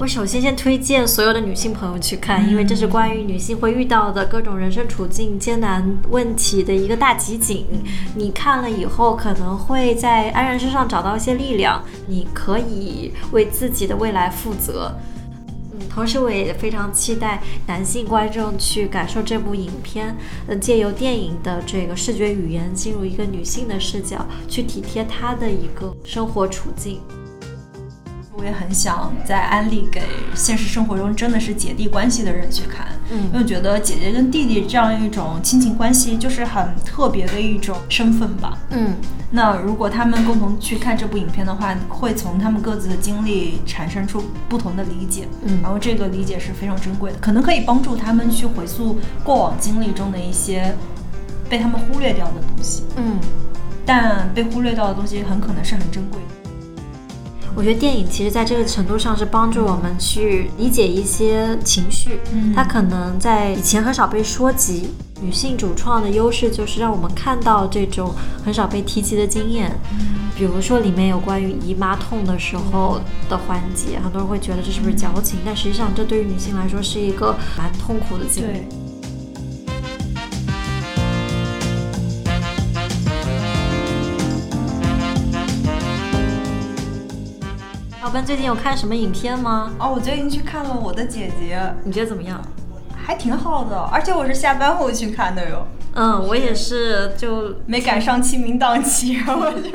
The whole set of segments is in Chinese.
我首先先推荐所有的女性朋友去看，因为这是关于女性会遇到的各种人生处境艰难问题的一个大集锦。你看了以后，可能会在安然身上找到一些力量，你可以为自己的未来负责。嗯，同时我也非常期待男性观众去感受这部影片，嗯，借由电影的这个视觉语言，进入一个女性的视角，去体贴她的一个生活处境。我也很想再安利给现实生活中真的是姐弟关系的人去看，嗯，因为觉得姐姐跟弟弟这样一种亲情关系就是很特别的一种身份吧，嗯，那如果他们共同去看这部影片的话，会从他们各自的经历产生出不同的理解，嗯，然后这个理解是非常珍贵的，可能可以帮助他们去回溯过往经历中的一些被他们忽略掉的东西，嗯，但被忽略掉的东西很可能是很珍贵的。我觉得电影其实在这个程度上是帮助我们去理解一些情绪，嗯它可能在以前很少被说及。女性主创的优势就是让我们看到这种很少被提及的经验，比如说里面有关于姨妈痛的时候的环节，很多人会觉得这是不是矫情，但实际上这对于女性来说是一个蛮痛苦的经历。老奔最近有看什么影片吗？哦，我最近去看了《我的姐姐》，你觉得怎么样？还挺好的，而且我是下班后去看的哟，嗯，我也是，就没赶上清明档期，我就是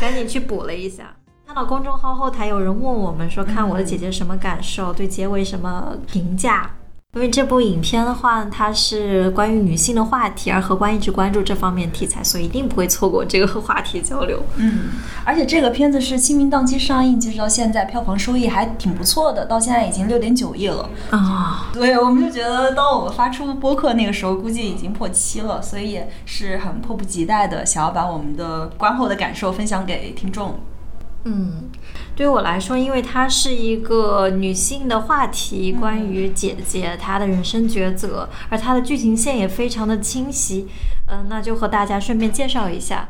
赶紧去补了一下。看到公众号后台有人问我们说，看我的姐姐什么感受，对结尾什么评价？因为这部影片的话，它是关于女性的话题，而荷官一直关注这方面题材，所以一定不会错过这个 话题交流。嗯，而且这个片子是清明档期上映，截止到现在票房收益还挺不错的，到现在已经六点九亿了。啊、对，我们就觉得，当我们发出播客那个时候，估计已经破七了，所以也是很迫不及待的想要把我们的观后的感受分享给听众。嗯，对于我来说，因为它是一个女性的话题，关于姐姐她的人生抉择，而它的剧情线也非常的清晰。嗯、那就和大家顺便介绍一下。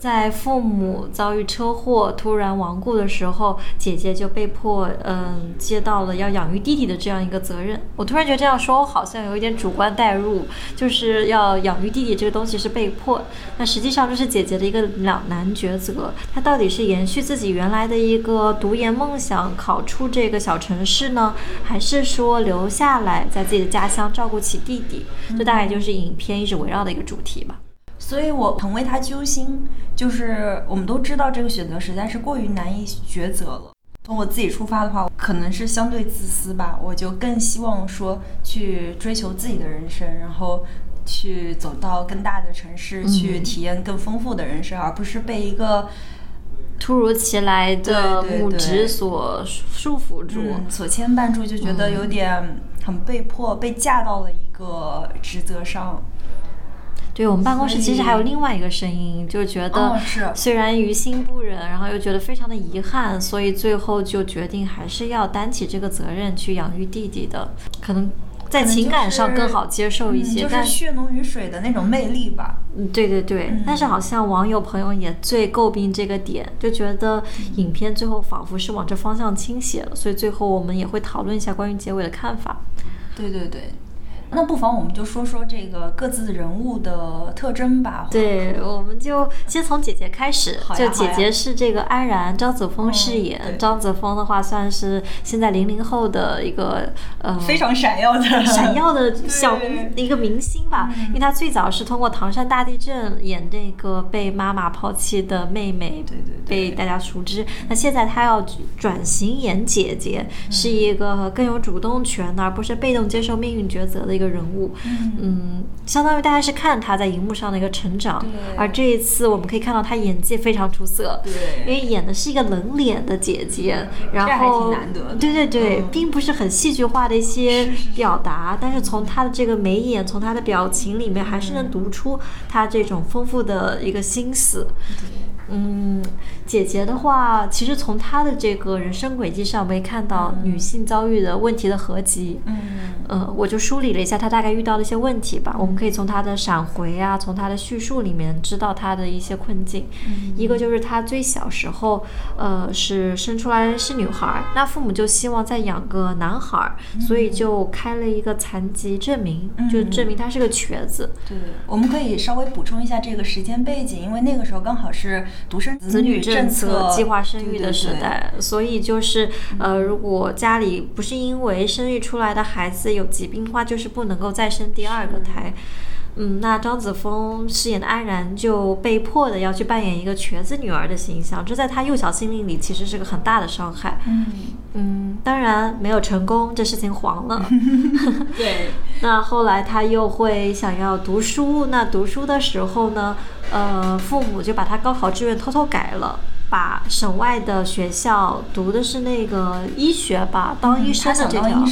在父母遭遇车祸突然亡故的时候，姐姐就被迫嗯接到了要养育弟弟的这样一个责任。我突然觉得这样说，我好像有一点主观代入，就是要养育弟弟这个东西是被迫，那实际上这是姐姐的一个两难抉择。她到底是延续自己原来的一个读研梦想，考出这个小城市呢，还是说留下来在自己的家乡照顾起弟弟？这大概就是影片一直围绕的一个主题吧。所以我很为他揪心，就是我们都知道这个选择实在是过于难以抉择了。从我自己出发的话，可能是相对自私吧，我就更希望说去追求自己的人生，然后去走到更大的城市，去体验更丰富的人生，而不是被一个突如其来的对对母职所束缚住。嗯所牵绊住，就觉得有点很被迫被架到了一个职责上。对我们办公室其实还有另外一个声音，就觉得虽然于心不忍，然后又觉得非常的遗憾，所以最后就决定还是要担起这个责任去养育弟弟的，可能在情感上更好接受一些，嗯、就是血浓于水的那种魅力吧。嗯，对对对，嗯但是好像网友朋友也最诟病这个点，就觉得影片最后仿佛是往这方向倾斜了，所以最后我们也会讨论一下关于结尾的看法。对对对，那不妨我们就说说这个各自人物的特征吧。对，我们就先从姐姐开始。就姐姐是这个安然，张子枫饰嗯演。对张子枫的话，算是现在零零后的一个呃非常闪耀的闪耀的小明一个明星吧。嗯因为她最早是通过唐山大地震演那个被妈妈抛弃的妹妹，对对对被大家熟知。那现在她要转型演姐姐，是一个更有主动权的，而不是被动接受命运抉择的一个人物，嗯，相当于大家是看他在荧幕上的一个成长。对。而这一次我们可以看到他演技非常出色，对。因为演的是一个冷脸的姐姐，然这还后挺难得对对对，嗯。并不是很戏剧化的一些是是是。表达，但是从他的这个眉眼，从他的表情里面，还是能读出他这种丰富的一个心思。嗯，姐姐的话，其实从她的这个人生轨迹上，我们也看到女性遭遇的问题的合集。嗯呃，我就梳理了一下她大概遇到的一些问题吧。我们可以从她的闪回啊，从她的叙述里面知道她的一些困境。一个就是她最小时候，呃，是生出来是女孩儿，那父母就希望再养个男孩儿，所以就开了一个残疾证明，就证明她是个瘸子。对，我们可以稍微补充一下这个时间背景，因为那个时候刚好是独生子女政策、计划生育的时。对对对代，所以就是呃，如果家里不是因为生育出来的孩子有疾病的话，就是不能够再生第二个胎。嗯，那张子枫饰演的安然就被迫的要去扮演一个瘸子女儿的形象，这在她幼小心灵里其实是个很大的伤害。嗯，嗯，当然没有成功，这事情黄了。对，那后来她又会想要读书，那读书的时候呢，呃，父母就把她高考志愿偷偷改了，把省外的学校读的是那个医学吧，当医生的这条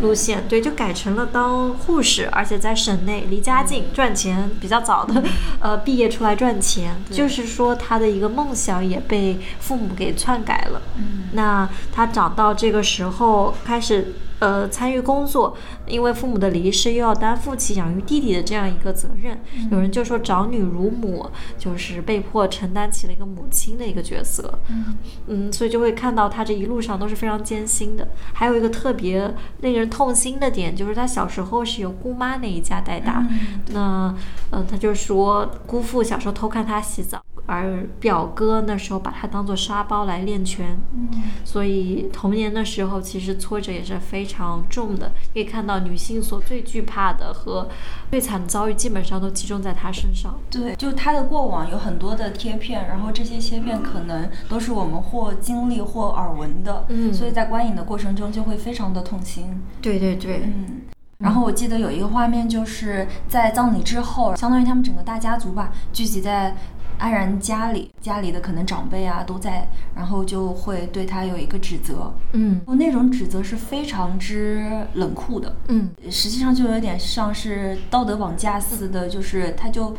路线，对，就改成了当护士，而且在省内离家近，赚钱比较早的，呃，毕业出来赚钱，就是说他的一个梦想也被父母给篡改了。嗯，那他长到这个时候开始呃参与工作，因为父母的离世，又要担负起养育弟弟的这样一个责任。有人就说长女如母，就是被迫承担起了一个母亲的一个角色。嗯嗯，所以就会看到他这一路上都是非常艰辛的。还有一个特别令人痛心的点，就是他小时候是由姑妈那一家带大。嗯那呃，他就说姑父小时候偷看他洗澡，而表哥那时候把他当做沙包来练拳。嗯所以童年的时候，其实挫折也是非常重的。可以看到女性所最惧怕的和最惨的遭遇，基本上都集中在他身上。对，就他的过往有很多的贴片，然后这些切片可能都是我们或经历或耳闻的，嗯所以在观影的过程中就会非常的痛心。对对对，嗯，然后我记得有一个画面，就是在葬礼之后，相当于他们整个大家族吧，聚集在安然家里，家里的可能长辈啊都在，然后就会对他有一个指责，嗯那种指责是非常之冷酷的，嗯实际上就有点像是道德绑架似的，就是他就。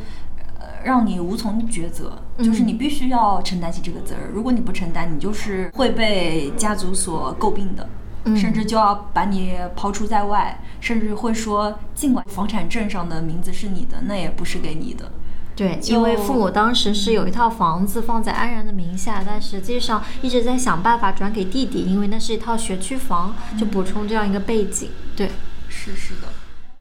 呃，让你无从抉择，就是嗯你必须要承担起这个责任。如果你不承担，你就是会被家族所诟病的。嗯甚至就要把你抛出在外，甚至会说，尽管房产证上的名字是你的，那也不是给你的。对，因为父母当时是有一套房子放在安然的名下，但实际上一直在想办法转给弟弟，因为那是一套学区房，就补充这样一个背景。对。是是的，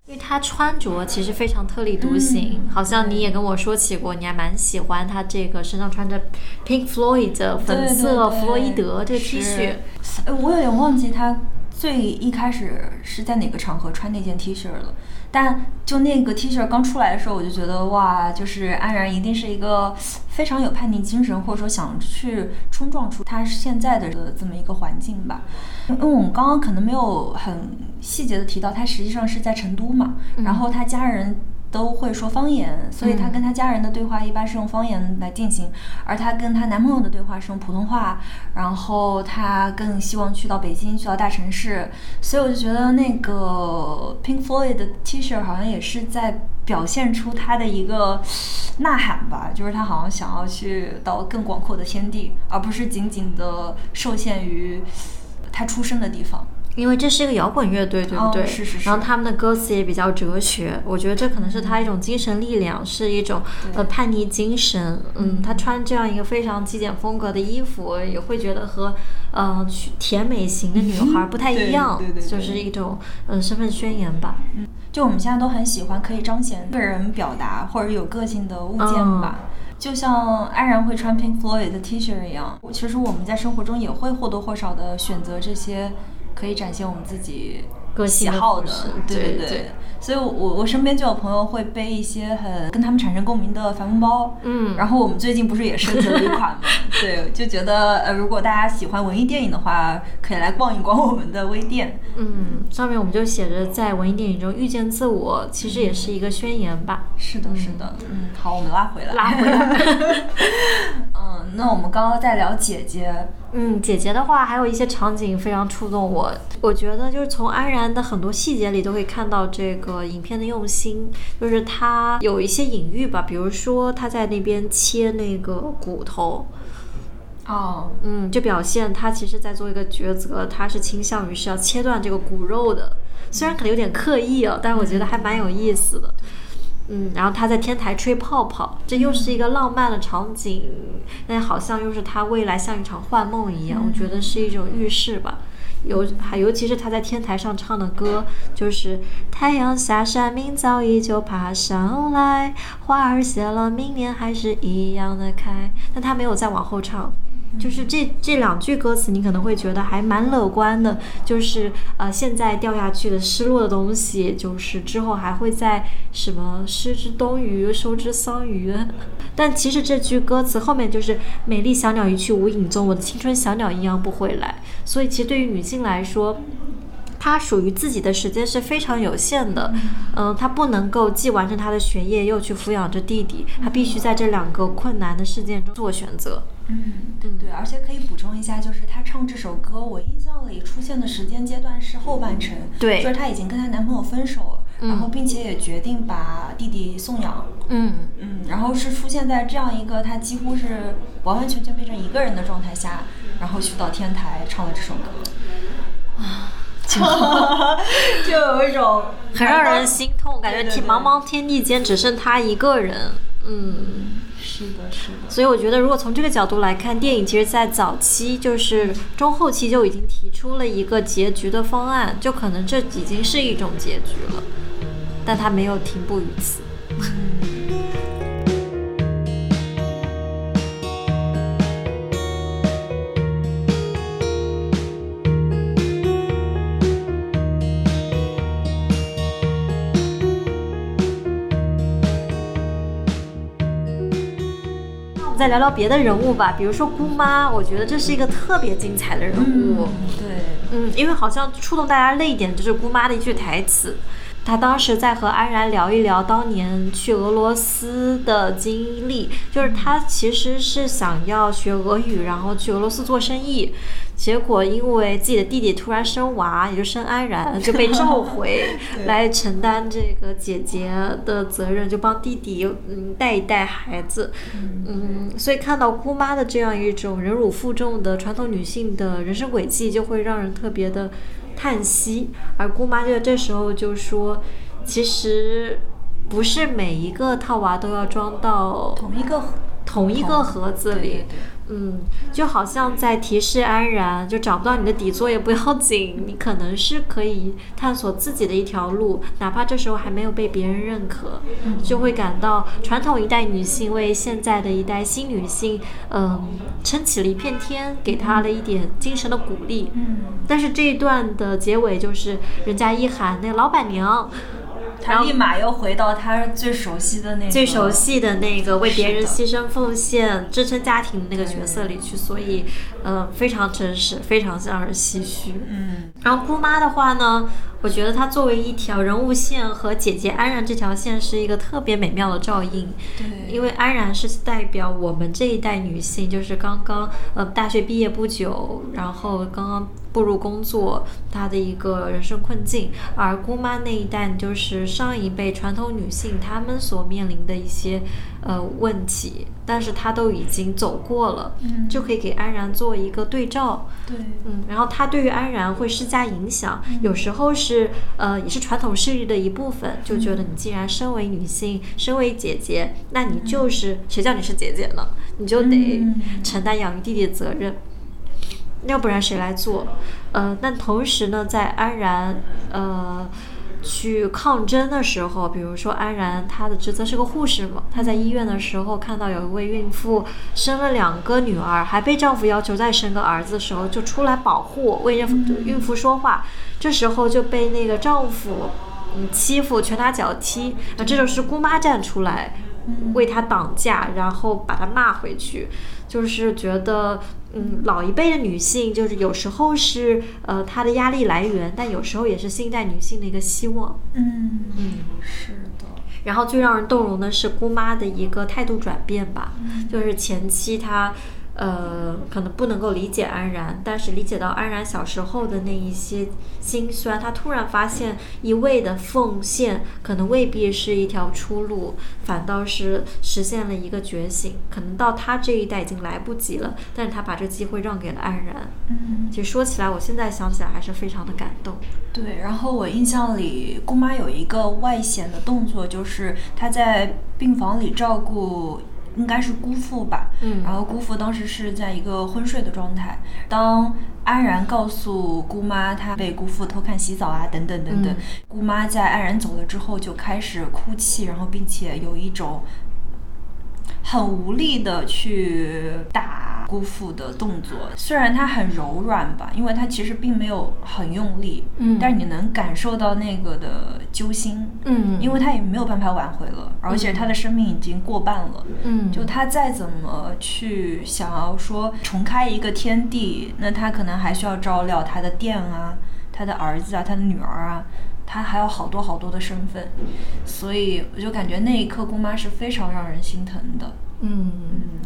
因为他穿着其实非常特立独行，嗯好像你也跟我说起过，你还蛮喜欢他这个身上穿着 Pink Floyd 的粉色弗洛伊德这个 T 恤是。哎，我有点忘记他最一开始是在哪个场合穿那件 T 恤了。但就那个 T 恤刚出来的时候，我就觉得哇，就是安然一定是一个非常有叛逆精神，或者说想去冲撞出他现在的这么一个环境吧。因为我们刚刚可能没有很细节的提到，他实际上是在成都嘛，然后他家人。都会说方言，所以她跟她家人的对话一般是用方言来进行，而她跟她男朋友的对话是用普通话。然后她更希望去到北京，去到大城市，所以我就觉得那个 Pink Floyd 的 T 恤好像也是在表现出她的一个呐喊吧，就是她好像想要去到更广阔的天地，而不是仅仅的受限于她出生的地方。因为这是一个摇滚乐队，对不对？哦是是是然后他们的歌词也比较哲学，我觉得这可能是他一种精神力量，是一种呃叛逆精神。嗯，他穿这样一个非常极简风格的衣服，也会觉得和呃去甜美型的女孩不太一 样，对对对对就是一种呃身份宣言吧。嗯就我们现在都很喜欢可以彰显个人表达或者有个性的物件吧。就像安然会穿 Pink Floyd 的 T 恤一样，其实我们在生活中也会或多或少的选择这些可以展现我们自己个喜好的对对对对。所以我，我我身边就有朋友会背一些很跟他们产生共鸣的帆布包，嗯。然后我们最近不是也设计了一款吗？对，就觉得呃，如果大家喜欢文艺电影的话，可以来逛一逛我们的微店。嗯，上面我们就写着在文艺电影中遇见自我，其实也是一个宣言吧。是的，是的。嗯，好，我们拉回来。拉回来。嗯，那我们刚刚在聊姐姐。嗯，姐姐的话还有一些场景非常触动我。我觉得就是从安然的很多细节里都可以看到这个影片的用心，就是他有一些隐喻吧，比如说他在那边切那个骨头。哦，嗯，就表现他其实在做一个抉择，他是倾向于是要切断这个骨肉的，虽然可能有点刻意哦，但是我觉得还蛮有意思的。嗯，然后他在天台吹泡泡，这又是一个浪漫的场景，但好像又是他未来像一场幻梦一样，我觉得是一种预示吧。尤还尤其是他在天台上唱的歌，就是太阳下山，明早依旧爬上来，花儿谢了，明年还是一样的开。但他没有再往后唱。就是这这两句歌词，你可能会觉得还蛮乐观的。就是呃，现在掉下去的失落的东西，就是之后还会在什么失之东隅，收之桑榆。但其实这句歌词后面就是“美丽小鸟一去无影踪，我的青春小鸟一样不回来”。所以其实对于女性来说，她属于自己的时间是非常有限的。嗯，她不能够既完成她的学业，又去抚养着弟弟，她必须在这两个困难的事件中做选择。嗯，对，而且可以补充一下，就是她唱这首歌，我印象里出现的时间阶段是后半程，对，就是她已经跟她男朋友分手了，然后并且也决定把弟弟送养，嗯。嗯，然后是出现在这样一个她几乎是完完全全变成一个人的状态下，然后去到天台唱了这首歌，啊，就有一种很让人心痛，感觉天茫茫天地间只剩她一个人，嗯。是的，是的。所以我觉得，如果从这个角度来看，电影其实在早期，就是中后期就已经提出了一个结局的方案，就可能这已经是一种结局了，但它没有停步于此。再聊聊别的人物吧，比如说姑妈，我觉得这是一个特别精彩的人物。对，嗯，因为好像触动大家泪点就是姑妈的一句台词，她当时在和安然聊一聊当年去俄罗斯的经历，就是她其实是想要学俄语，然后去俄罗斯做生意。结果因为自己的弟弟突然生娃，也就生安然，就被召回 来承担这个姐姐的责任，就帮弟弟嗯带一带孩子，嗯，所以看到姑妈的这样一种忍辱负重的传统女性的人生轨迹，就会让人特别的叹息。而姑妈就这时候就说，其实不是每一个套娃都要装到同一个同一个盒子里。嗯，就好像在提示安然，就找不到你的底座也不要紧，你可能是可以探索自己的一条路，哪怕这时候还没有被别人认可，就会感到传统一代女性为现在的一代新女性，嗯，撑起了一片天，给她了一点精神的鼓励。嗯，但是这一段的结尾就是人家一喊那个老板娘。他立马又回到他最熟悉的那个最熟悉的那个为别人牺牲奉献、支撑家庭的那个角色里去，所以，呃，非常真实，非常让人唏嘘。嗯，然后姑妈的话呢，我觉得她作为一条人物线和姐姐安然这条线是一个特别美妙的照应。对，因为安然是代表我们这一代女性，就是刚刚呃大学毕业不久，然后刚刚。步入工作，她的一个人生困境，而姑妈那一代就是上一辈传统女性她们所面临的一些呃问题，但是他都已经走过了，嗯，就可以给安然做一个对照，对，嗯，然后他对于安然会施加影响，有时候是呃也是传统势力的一部分，就觉得你既然身为女性，身为姐姐，那你就是谁叫你是姐姐呢？你就得承担养育弟弟的责任。要不然谁来做？呃，但同时呢，在安然呃去抗争的时候，比如说安然她的职责是个护士嘛，她在医院的时候看到有一位孕妇生了两个女儿，还被丈夫要求再生个儿子的时候，就出来保护，为孕妇孕妇说话。这时候就被那个丈夫嗯欺负，拳打脚踢。那这就是姑妈站出来。为她挡架，然后把她骂回去，就是觉得，嗯，老一辈的女性就是有时候是呃她的压力来源，但有时候也是新一代女性的一个希望。嗯嗯，是的。然后最让人动容的是姑妈的一个态度转变吧，就是前期她。呃，可能不能够理解安然，但是理解到安然小时候的那一些心酸，他突然发现一味的奉献可能未必是一条出路，反倒是实现了一个觉醒。可能到他这一代已经来不及了，但是他把这机会让给了安然。嗯，其实说起来，我现在想起来还是非常的感动。对，然后我印象里，姑妈有一个外显的动作，就是她在病房里照顾。应该是姑父吧，嗯，然后姑父当时是在一个昏睡的状态。当安然告诉姑妈她被姑父偷看洗澡啊，等等等等，姑妈在安然走了之后就开始哭泣，然后并且有一种很无力的去打。姑父的动作。虽然他很柔软吧，因为他其实并没有很用力，嗯，但是你能感受到那个的揪心，嗯，因为他也没有办法挽回了，而且他的生命已经过半了，嗯，就他再怎么去想要说重开一个天地，那他可能还需要照料他的店啊，他的儿子啊，他的女儿啊，他还有好多好多的身份，所以我就感觉那一刻姑妈是非常让人心疼的。嗯，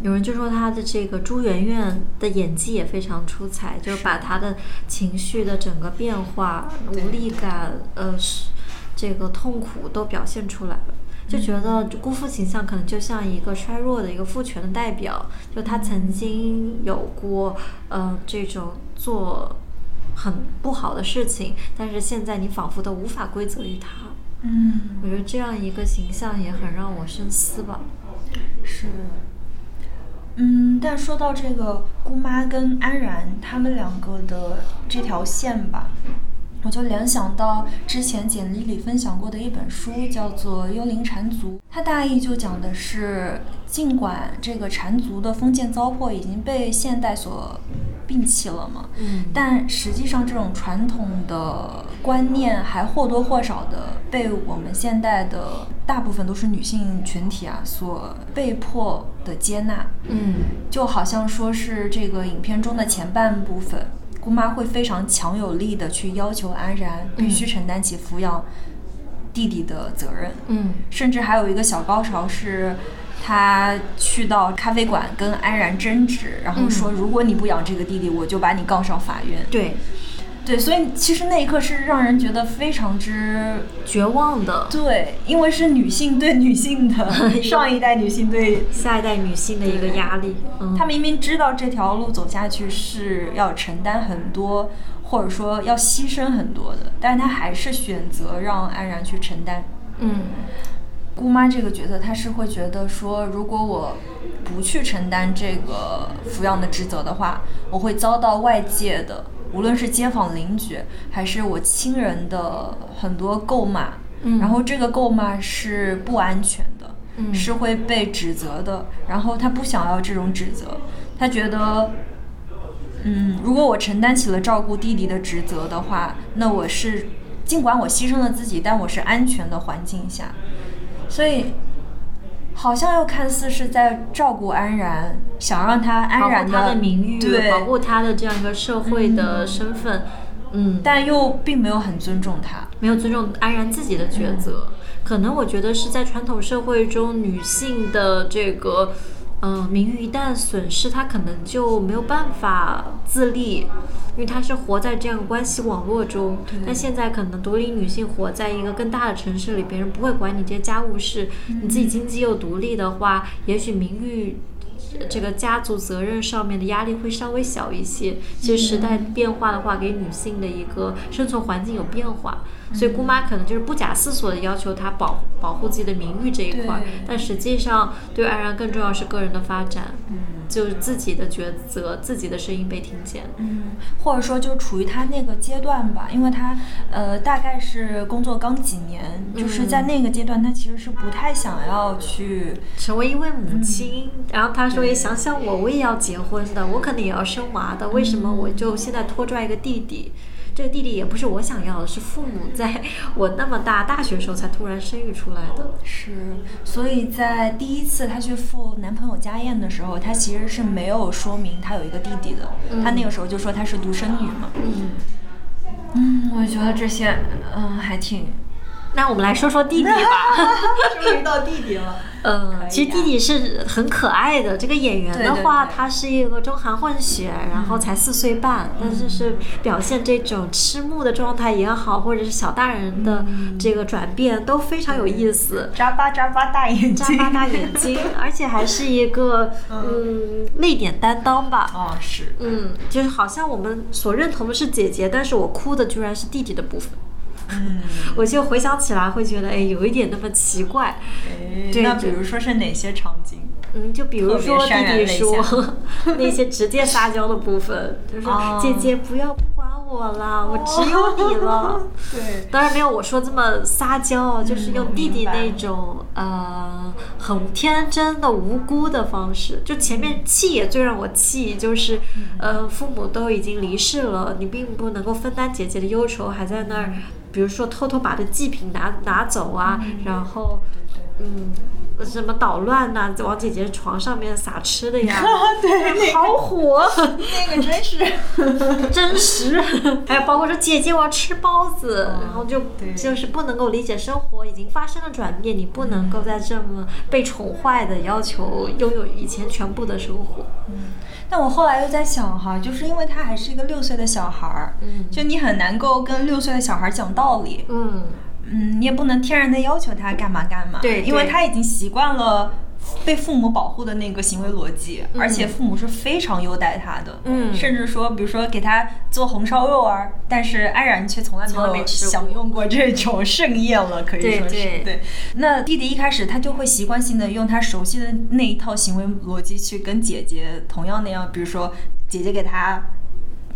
有人就说他的这个朱媛媛的演技也非常出彩，就是把他的情绪的整个变化、无力感、呃，是这个痛苦都表现出来了，就觉得姑父形象可能就像一个衰弱的一个父权的代表，就他曾经有过呃这种做很不好的事情，但是现在你仿佛都无法归责于他。嗯，我觉得这样一个形象也很让我深思吧。是，嗯，但说到这个姑妈跟安然他们两个的这条线吧，我就联想到之前简历里分享过的一本书，叫做《幽灵缠足》，它大意就讲的是，尽管这个缠足的封建糟粕已经被现代所。摒弃了嘛？嗯，但实际上这种传统的观念还或多或少的被我们现代的大部分都是女性群体啊所被迫的接纳。嗯，就好像说是这个影片中的前半部分，姑妈会非常强有力的去要求安然必须承担起抚养弟弟的责任。嗯，甚至还有一个小高潮是。他去到咖啡馆跟安然争执，然后说：“如果你不养这个弟弟，我就把你告上法院。”对，对，所以其实那一刻是让人觉得非常之绝望的。对，因为是女性对女性的 上一代女性对下一代女性的一个压力。嗯，她明明知道这条路走下去是要承担很多，或者说要牺牲很多的，但是她还是选择让安然去承担。嗯。姑妈这个角色，她是会觉得说，如果我不去承担这个抚养的职责的话，我会遭到外界的，无论是街坊邻居还是我亲人的很多咒骂。嗯，然后这个咒骂是不安全的，嗯，是会被指责的。然后他不想要这种指责，他觉得，嗯，如果我承担起了照顾弟弟的职责的话，那我是尽管我牺牲了自己，但我是安全的环境下。所以，好像又看似是在照顾安然，想让他安然的名誉，对，保护他的这样一个社会的身份，嗯，但又并没有很尊重他，没有尊重安然自己的抉择。可能我觉得是在传统社会中，女性的这个。嗯，名誉一旦损失，她可能就没有办法自立，因为她是活在这样关系网络中。但现在可能独立女性活在一个更大的城市里，别人不会管你这些家务事，你自己经济又独立的话，也许名誉这个家族责任上面的压力会稍微小一些。其实时代变化的话，给女性的一个生存环境有变化。所以姑妈可能就是不假思索的要求他保保护自己的名誉这一块，但实际上对安然更重要是个人的发展，嗯，就是自己的抉择，自己的声音被听见，嗯，或者说就处于他那个阶段吧，因为他呃大概是工作刚几年，就是在那个阶段，他其实是不太想要去成为一位母亲，然后他说也想想我，我也要结婚的，我可能也要生娃的，为什么我就现在拖拽一个弟弟？这个弟弟也不是我想要的，是父母在我那么大大学时候才突然生育出来的。是，所以在第一次她去赴男朋友家宴的时候，她其实是没有说明她有一个弟弟的，她那个时候就说她是独生女嘛。嗯，嗯，我觉得这些，嗯，还挺。那我们来说说弟弟吧。终于到弟弟了。嗯，其实弟弟是很可爱的。这个演员的话，对对对他是一个中韩混血，然后才四岁半，但是是表现这种痴木的状态也好，或者是小大人的这个转变都非常有意思。眨巴眨巴大眼睛，眨巴大眼睛，而且还是一个嗯泪点担当吧。哦，是。嗯，就是好像我们所认同的是姐姐，但是我哭的居然是弟弟的部分。嗯，我就回想起来会觉得，哎，有一点那么奇怪。哎对那比如说是哪些场景？嗯，就比如说弟弟说 那些直接撒娇的部分，就是说、哦姐姐不要不管我了，我只有你了。对，当然没有我说这么撒娇，就是用弟弟那种呃很天真的无辜的方式。就前面气也最让我气，就是呃父母都已经离世了，你并不能够分担姐姐的忧愁，还在那儿，比如说偷偷把这祭品拿拿走啊，然后嗯。什么捣乱呐、往姐姐床上面撒吃的呀，对，好火！那个真是。真实，还有包括说姐姐我要吃包子，然后就就是不能够理解生活已经发生了转变，你不能够再这么被宠坏的要求拥有以前全部的生活。但我后来又在想哈，就是因为他还是一个六岁的小孩儿，嗯。就你很难够跟六岁的小孩儿讲道理，嗯，嗯，你也不能天然的要求他干嘛干嘛，对。因为他已经习惯了被父母保护的那个行为逻辑，而且父母是非常优待他的，嗯。甚至说，比如说给他做红烧肉啊，但是安然却从来没有享用过这种盛宴了，可以说是。对对。那弟弟一开始他就会习惯性的用他熟悉的那一套行为逻辑去跟姐姐同样那样，比如说姐姐给他。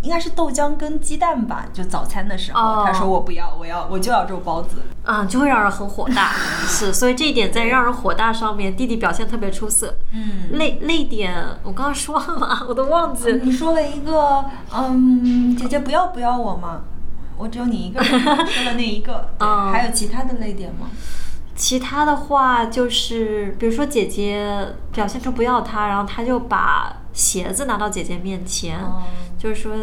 应该是豆浆跟鸡蛋吧，就早餐的时候，哦他说我不要，我要我就要肉包子。啊，就会让人很火大，是，所以这一点在让人火大上面，弟弟表现特别出色。嗯，泪泪点，我刚刚说了吗？我都忘记了。你说了一个，嗯，姐姐不要不要我嘛，我只有你一个人，说了那一个，对嗯还有其他的泪点吗？其他的话就是，比如说姐姐表现出不要他，然后他就把鞋子拿到姐姐面前，哦。就是说，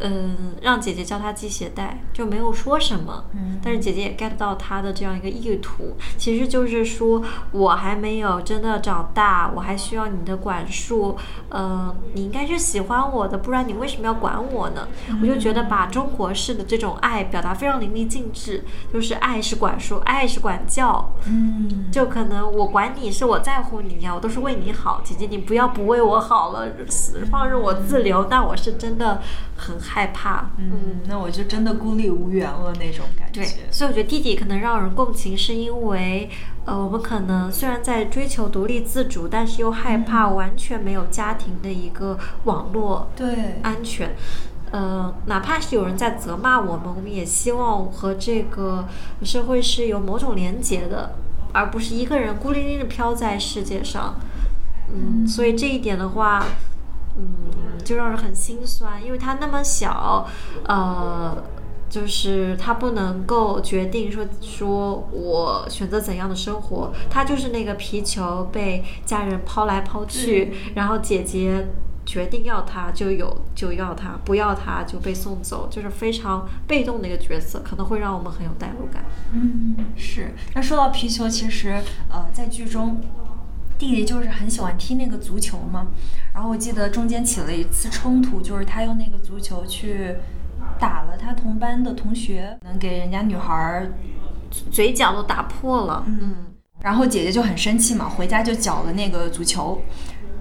嗯，让姐姐教他系鞋带，就没有说什么。嗯但是姐姐也 get 到他的这样一个意图，其实就是说我还没有真的长大，我还需要你的管束。嗯、你应该是喜欢我的，不然你为什么要管我呢？我就觉得把中国式的这种爱表达非常淋漓尽致，就是爱是管束，爱是管教。嗯，就可能我管你是我在乎你呀，我都是为你好，姐姐你不要不为我好了，放任我自流，那我是真的很害怕。嗯，那我就真的孤立无援了那种感觉。对，所以我觉得弟弟可能让人共情，是因为，呃，我们可能虽然在追求独立自主，但是又害怕完全没有家庭的一个网络对，安全。呃，哪怕是有人在责骂我们，我们也希望和这个社会是有某种连结的，而不是一个人孤零零的飘在世界上。嗯，所以这一点的话，嗯，就让人很心酸，因为他那么小，呃，就是他不能够决定说说我选择怎样的生活，他就是那个皮球被家人抛来抛去，然后姐姐决定要他就有就要他，不要他就被送走，就是非常被动的一个角色，可能会让我们很有代入感。嗯，是。那说到皮球，其实呃，在剧中，弟弟就是很喜欢踢那个足球嘛。然后我记得中间起了一次冲突，就是他用那个足球去打了他同班的同学，能给人家女孩儿嘴角都打破了，嗯，然后姐姐就很生气嘛，回家就搅了那个足球，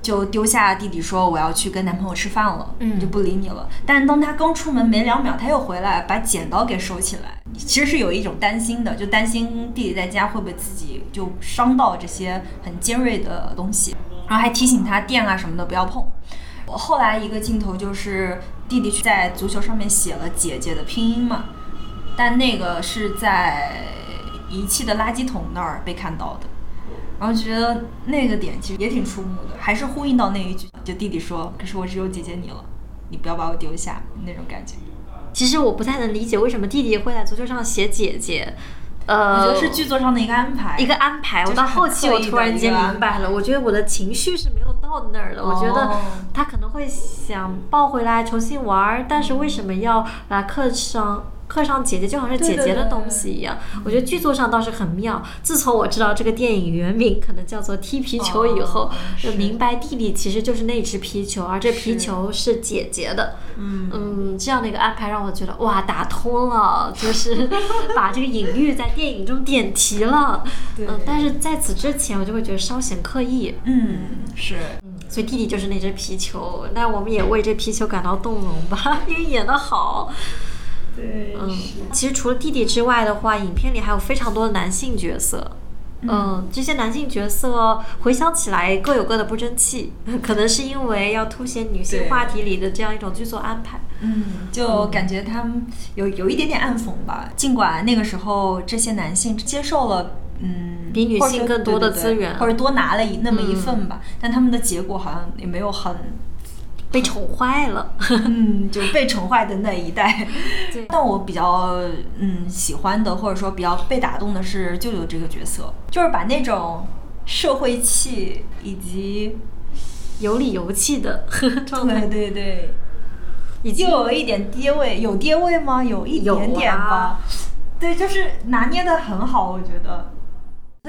就丢下弟弟说我要去跟男朋友吃饭了，嗯就不理你了。但是当他刚出门没两秒，他又回来把剪刀给收起来，其实是有一种担心的，就担心弟弟在家会不会自己就伤到这些很尖锐的东西，然后还提醒他电啊什么的不要碰。我后来一个镜头就是弟弟在足球上面写了姐姐的拼音嘛，但那个是在遗弃的垃圾桶那儿被看到的，然后觉得那个点其实也挺触目的，还是呼应到那一句，就弟弟说：“可是我只有姐姐你了。”你不要把我丢下那种感觉。其实我不太能理解为什么弟弟会在足球上写姐姐。呃，我觉得是剧作上的一个安排，一个安排。我到后期我突然间明白了，我觉得我的情绪是没有到那儿的。我觉得他可能会想抱回来重新玩，但是为什么要把课上？刻上姐姐就好像是姐姐的东西一样，我觉得剧作上倒是很妙。自从我知道这个电影原名可能叫做《踢皮球》以后，就明白弟弟其实就是那只皮球，而这皮球是姐姐的。嗯嗯，这样的一个安排让我觉得哇，打通了，就是把这个隐喻在电影中点题了。嗯，但是在此之前，我就会觉得稍显刻意。嗯，是。嗯，所以弟弟就是那只皮球，那我们也为这皮球感到动容吧，因为演得好。嗯，其实除了弟弟之外的话，影片里还有非常多的男性角色。嗯，这些男性角色回想起来各有各的不争气，可能是因为要凸显女性话题里的这样一种剧作安排。嗯，就感觉他们有有一点点暗讽吧。尽管那个时候这些男性接受了，嗯，比女性更多的资源，或者多拿了一那么一份吧，但他们的结果好像也没有很。被宠坏了，嗯，就被宠坏的那一代。对，但我比较嗯喜欢的，或者说比较被打动的是舅舅这个角色，就是把那种社会气以及有理有气的 状态，对对对，又有一点爹味，有爹味吗？有一点点吧。对，就是拿捏的很好，我觉得。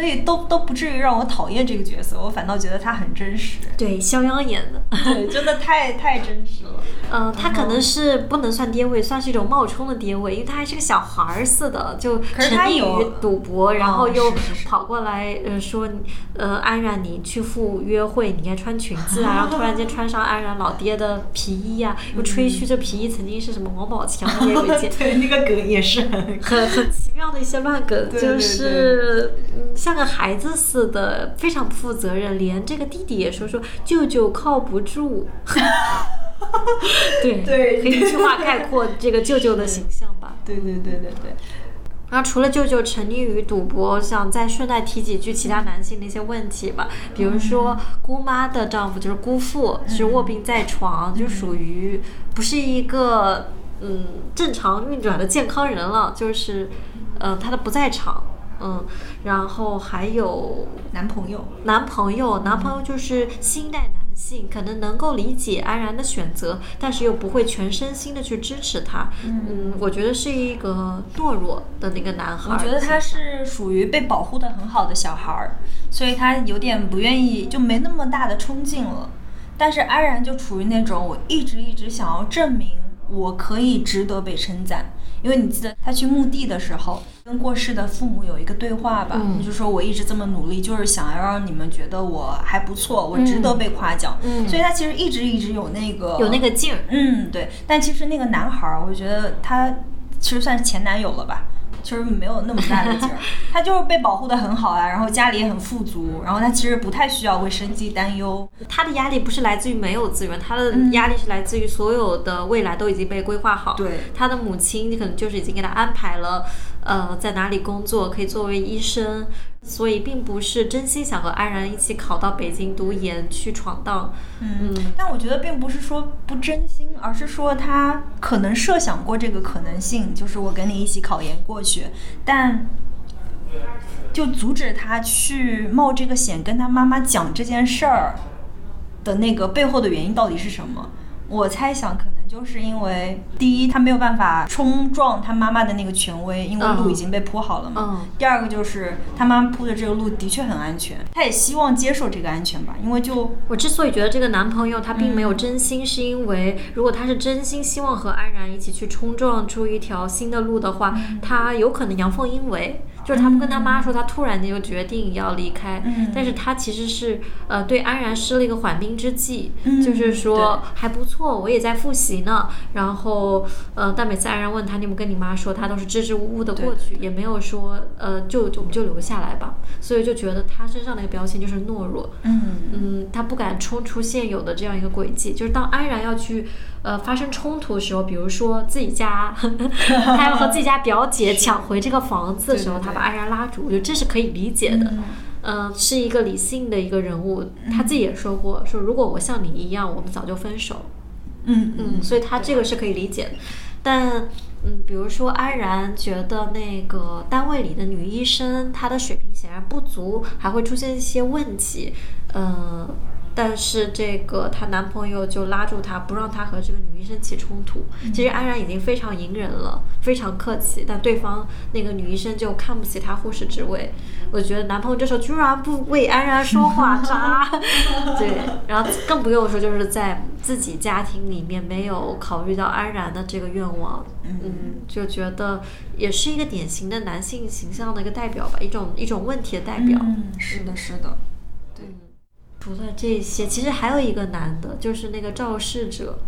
所以都都不至于让我讨厌这个角色，我反倒觉得他很真实。对，肖央演的，对，真的太太真实了。嗯，他可能是不能算爹味，算是一种冒充的爹味，因为他还是个小孩儿似的，就沉溺于赌博，然后又跑过来呃说，呃安然你去赴约会，你应该穿裙子啊，然后突然间穿上安然老爹的皮衣啊，又吹嘘这皮衣曾经是什么王宝强也有一件，对，那个梗也是很很很奇妙的一些乱梗，就是嗯。像个孩子似的，非常不负责任，连这个弟弟也说说舅舅靠不住。对对，可以一句话概括这个舅舅的形象吧。对对对对对。然后除了舅舅沉溺于赌博，想再顺带提几句其他男性的一些问题吧。比如说姑妈的丈夫就是姑父，是卧病在床，就属于不是一个嗯正常运转的健康人了，就是呃他的不在场。嗯，然后还有男朋友，男朋友，男朋友就是新一代男性，可能能够理解安然的选择，但是又不会全身心的去支持他。嗯，我觉得是一个懦弱的那个男孩。我觉得他是属于被保护的很好的小孩儿，所以他有点不愿意，就没那么大的冲劲了。但是安然就处于那种，我一直一直想要证明我可以值得被称赞。因为你记得他去墓地的时候，跟过世的父母有一个对话吧？嗯，就说我一直这么努力，就是想要让你们觉得我还不错，我值得被夸奖。嗯，所以他其实一直一直有那个有那个劲儿。嗯，对。但其实那个男孩儿，我觉得他其实算是前男友了吧。其实没有那么大的劲儿，他就是被保护的很好啊，然后家里也很富足，然后他其实不太需要为生计担忧。他的压力不是来自于没有资源，他的压力是来自于所有的未来都已经被规划好。对，他的母亲可能就是已经给他安排了，呃，在哪里工作，可以作为医生。所以并不是真心想和安然一起考到北京读研去闯荡，嗯，但我觉得并不是说不真心，而是说他可能设想过这个可能性，就是我跟你一起考研过去，但就阻止他去冒这个险跟他妈妈讲这件事儿的那个背后的原因到底是什么？我猜想可能。就是因为第一，他没有办法冲撞他妈妈的那个权威，因为路已经被铺好了嘛。第二个就是他妈妈铺的这个路的确很安全，他也希望接受这个安全吧。因为就我之所以觉得这个男朋友他并没有真心，是因为如果他是真心希望和安然一起去冲撞出一条新的路的话，他有可能阳奉阴违。就是他不跟他妈说，他突然间就决定要离开，但是他其实是呃对安然施了一个缓兵之计，就是说还不错，我也在复习呢。然后呃，但每次安然问他你有没有跟你妈说，他都是支支吾吾的过去，也没有说呃就我们就留下来吧。所以就觉得他身上的一个标签就是懦弱，嗯嗯，他不敢冲出现有的这样一个轨迹。就是当安然要去呃发生冲突的时候，比如说自己家 他要和自己家表姐 抢回这个房子的时候，他把。安然拉住，我觉得这是可以理解的，嗯，是一个理性的一个人物，他自己也说过，说如果我像你一样，我们早就分手。嗯嗯，所以他这个是可以理解的。但嗯，比如说安然觉得那个单位里的女医生她的水平显然不足，还会出现一些问题，嗯。但是这个她男朋友就拉住她，不让她和这个女医生起冲突。其实安然已经非常隐忍了，非常客气，但对方那个女医生就看不起她护士职位。我觉得男朋友这时候居然不为安然说话，渣。对，然后更不用说就是在自己家庭里面没有考虑到安然的这个愿望，嗯，就觉得也是一个典型的男性形象的一个代表吧，一种一种问题的代表。嗯，是的，是的。除了这些，其实还有一个男的，就是那个肇事者。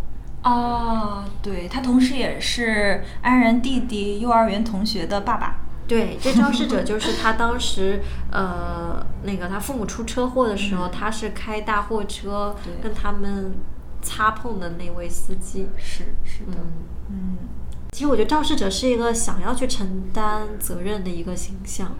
哦，对他同时也是安然弟弟幼儿园同学的爸爸。对，这肇事者就是他当时，呃，那个他父母出车祸的时候，他是开大货车跟他们擦碰的那位司机。是是的，嗯。其实我觉得肇事者是一个想要去承担责任的一个形象。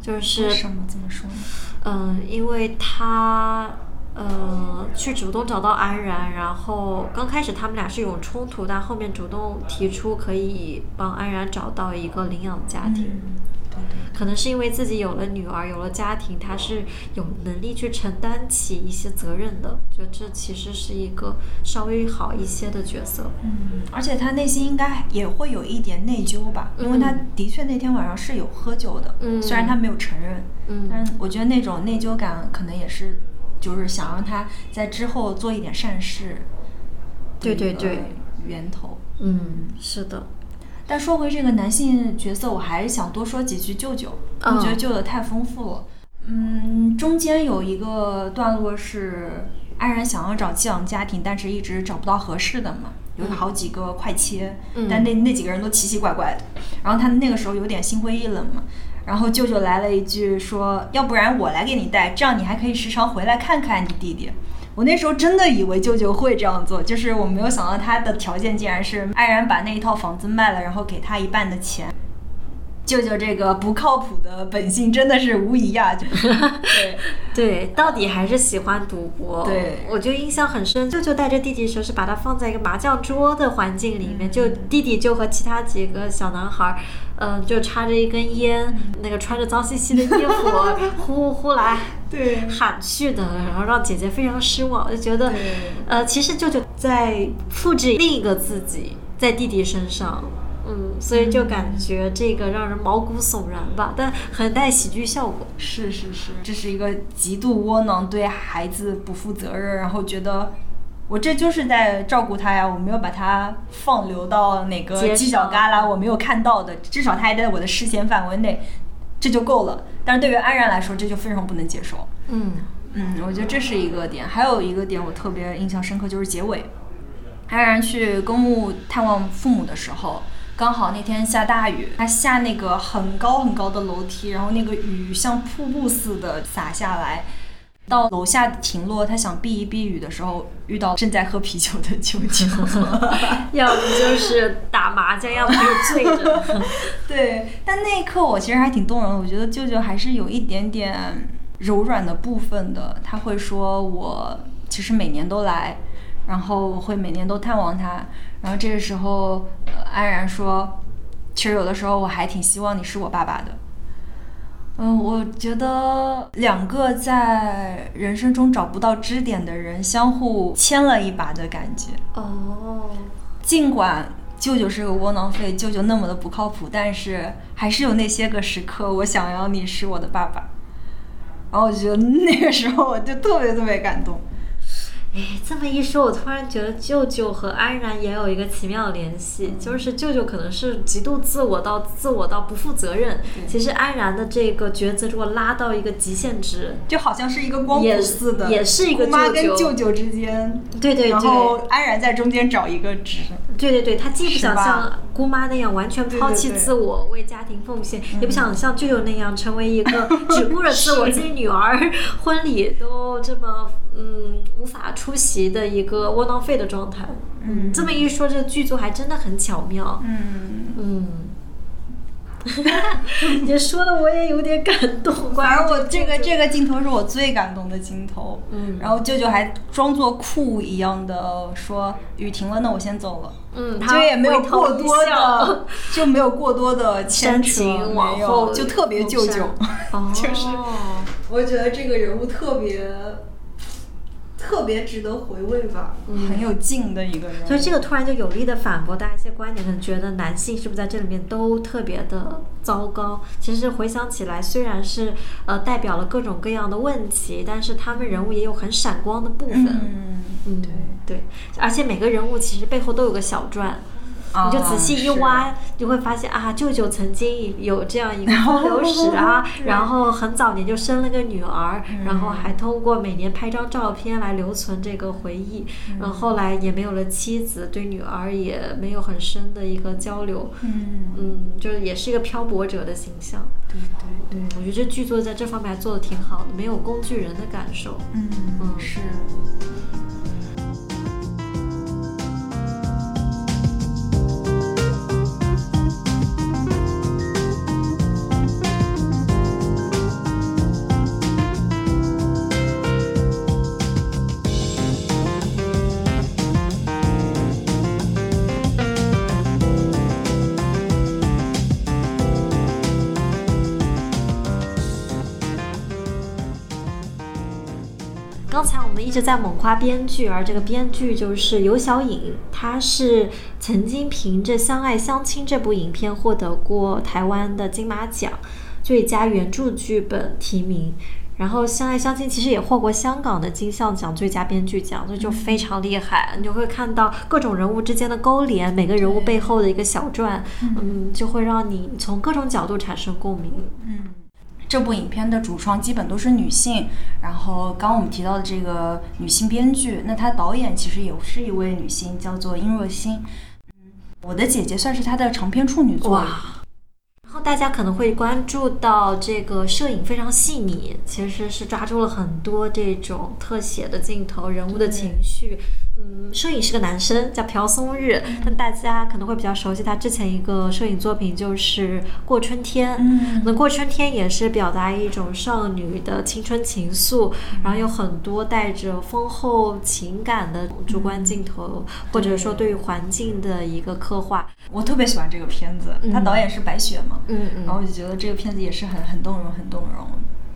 就是什么怎么说呢？嗯，因为他呃去主动找到安然，然后刚开始他们俩是有冲突，但后面主动提出可以帮安然找到一个领养家庭。可能是因为自己有了女儿，有了家庭，他是有能力去承担起一些责任的。就这其实是一个稍微好一些的角色。嗯，而且他内心应该也会有一点内疚吧，因为他的确那天晚上是有喝酒的。嗯，虽然他没有承认。嗯，但我觉得那种内疚感可能也是，就是想让他在之后做一点善事。对对对，源头。嗯，是的。但说回这个男性角色，我还是想多说几句舅舅。我觉得舅舅太丰富了。嗯，中间有一个段落是安然想要找寄养家庭，但是一直找不到合适的嘛，有好几个快切，但那那几个人都奇奇怪怪的。然后他那个时候有点心灰意冷嘛，然后舅舅来了一句说：“要不然我来给你带，这样你还可以时常回来看看你弟弟。”我那时候真的以为舅舅会这样做，就是我没有想到他的条件竟然是安然把那一套房子卖了，然后给他一半的钱。舅舅这个不靠谱的本性真的是无疑啊！对对，到底还是喜欢赌博。对，我就印象很深。舅舅带着弟弟的时候是把他放在一个麻将桌的环境里面，就弟弟就和其他几个小男孩，嗯，就插着一根烟，那个穿着脏兮兮的衣服，呼呼来对喊去的，然后让姐姐非常失望。我就觉得，呃，其实舅舅在复制另一个自己在弟弟身上。嗯，所以就感觉这个让人毛骨悚然吧，但很带喜剧效果。是是是，这是一个极度窝囊，对孩子不负责任，然后觉得我这就是在照顾他呀，我没有把他放流到哪个犄角旮旯，我没有看到的，至少他还在我的视线范围内，这就够了。但是对于安然来说，这就非常不能接受。嗯嗯，我觉得这是一个点，还有一个点我特别印象深刻，就是结尾，安然去公墓探望父母的时候。刚好那天下大雨，他下那个很高很高的楼梯，然后那个雨像瀑布似的洒下来，到楼下停落。他想避一避雨的时候，遇到正在喝啤酒的舅舅，要不就是打麻将，要不就醉着。对，但那一刻我其实还挺动容的。我觉得舅舅还是有一点点柔软的部分的。他会说：“我其实每年都来。”然后我会每年都探望他，然后这个时候，安然说，其实有的时候我还挺希望你是我爸爸的。嗯，我觉得两个在人生中找不到支点的人相互牵了一把的感觉。哦，尽管舅舅是个窝囊废，舅舅那么的不靠谱，但是还是有那些个时刻，我想要你是我的爸爸。然后我觉得那个时候我就特别特别感动。哎，这么一说，我突然觉得舅舅和安然也有一个奇妙的联系，就是舅舅可能是极度自我到自我到不负责任。其实安然的这个抉择，如果拉到一个极限值，就好像是一个光谱似的，也是一个妈跟舅舅之间。对对对。然后安然在中间找一个值。对对对，他既不想像姑妈那样完全抛弃自我为家庭奉献，也不想像舅舅那样成为一个 只顾着自我，自己女儿婚礼都这么嗯无法出席的一个窝囊废的状态。嗯，这么一说，这剧组还真的很巧妙。嗯嗯，你说的我也有点感动。反正我这个这个镜头是我最感动的镜头。嗯然后舅舅还装作酷一样的说：“雨停了，那我先走了。”嗯，就也没有过多的，就没有过多的牵煽扯，情往没有后就特别舅舅。哦，就是我觉得这个人物特别特别值得回味吧，很有劲的一个人。所以这个突然就有力的反驳大家一些观点，可能觉得男性是不是在这里面都特别的糟糕？其实回想起来，虽然是呃代表了各种各样的问题，但是他们人物也有很闪光的部分。嗯，嗯，对对，而且每个人物其实背后都有个小传。啊你就仔细一挖，你会发现啊，舅舅曾经有这样一个风流史啊，然后很早年就生了个女儿，然后还通过每年拍张照片来留存这个回忆，然后后来也没有了妻子，对女儿也没有很深的一个交流，嗯，嗯，就是也是一个漂泊者的形象。对对对，嗯，我觉得这剧作在这方面还做的挺好的，没有工具人的感受。嗯嗯是。直在猛夸编剧，而这个编剧就是尤小颖，她是曾经凭着《相爱相亲》这部影片获得过台湾的金马奖最佳原著剧本提名。然后《相爱相亲》其实也获过香港的金像奖最佳编剧奖，所以就非常厉害。你就会看到各种人物之间的勾连，每个人物背后的一个小传，嗯，就会让你从各种角度产生共鸣。嗯，这部影片的主创基本都是女性，然后刚刚我们提到的这个女性编剧，那她导演其实也是一位女性，叫做殷若欣。嗯，我的姐姐算是她的长篇处女作。哇！然后大家可能会关注到这个摄影非常细腻，其实是抓住了很多这种特写的镜头、人物的情绪。嗯，摄影是个男生，叫朴松日，但大家可能会比较熟悉他之前一个摄影作品就是《过春天》。嗯那《过春天》也是表达一种少女的青春情愫，然后有很多带着丰厚情感的主观镜头，或者说对于环境的一个刻画。我特别喜欢这个片子，他导演是白雪嘛，嗯嗯。然后我就觉得这个片子也是很很动容，很动容，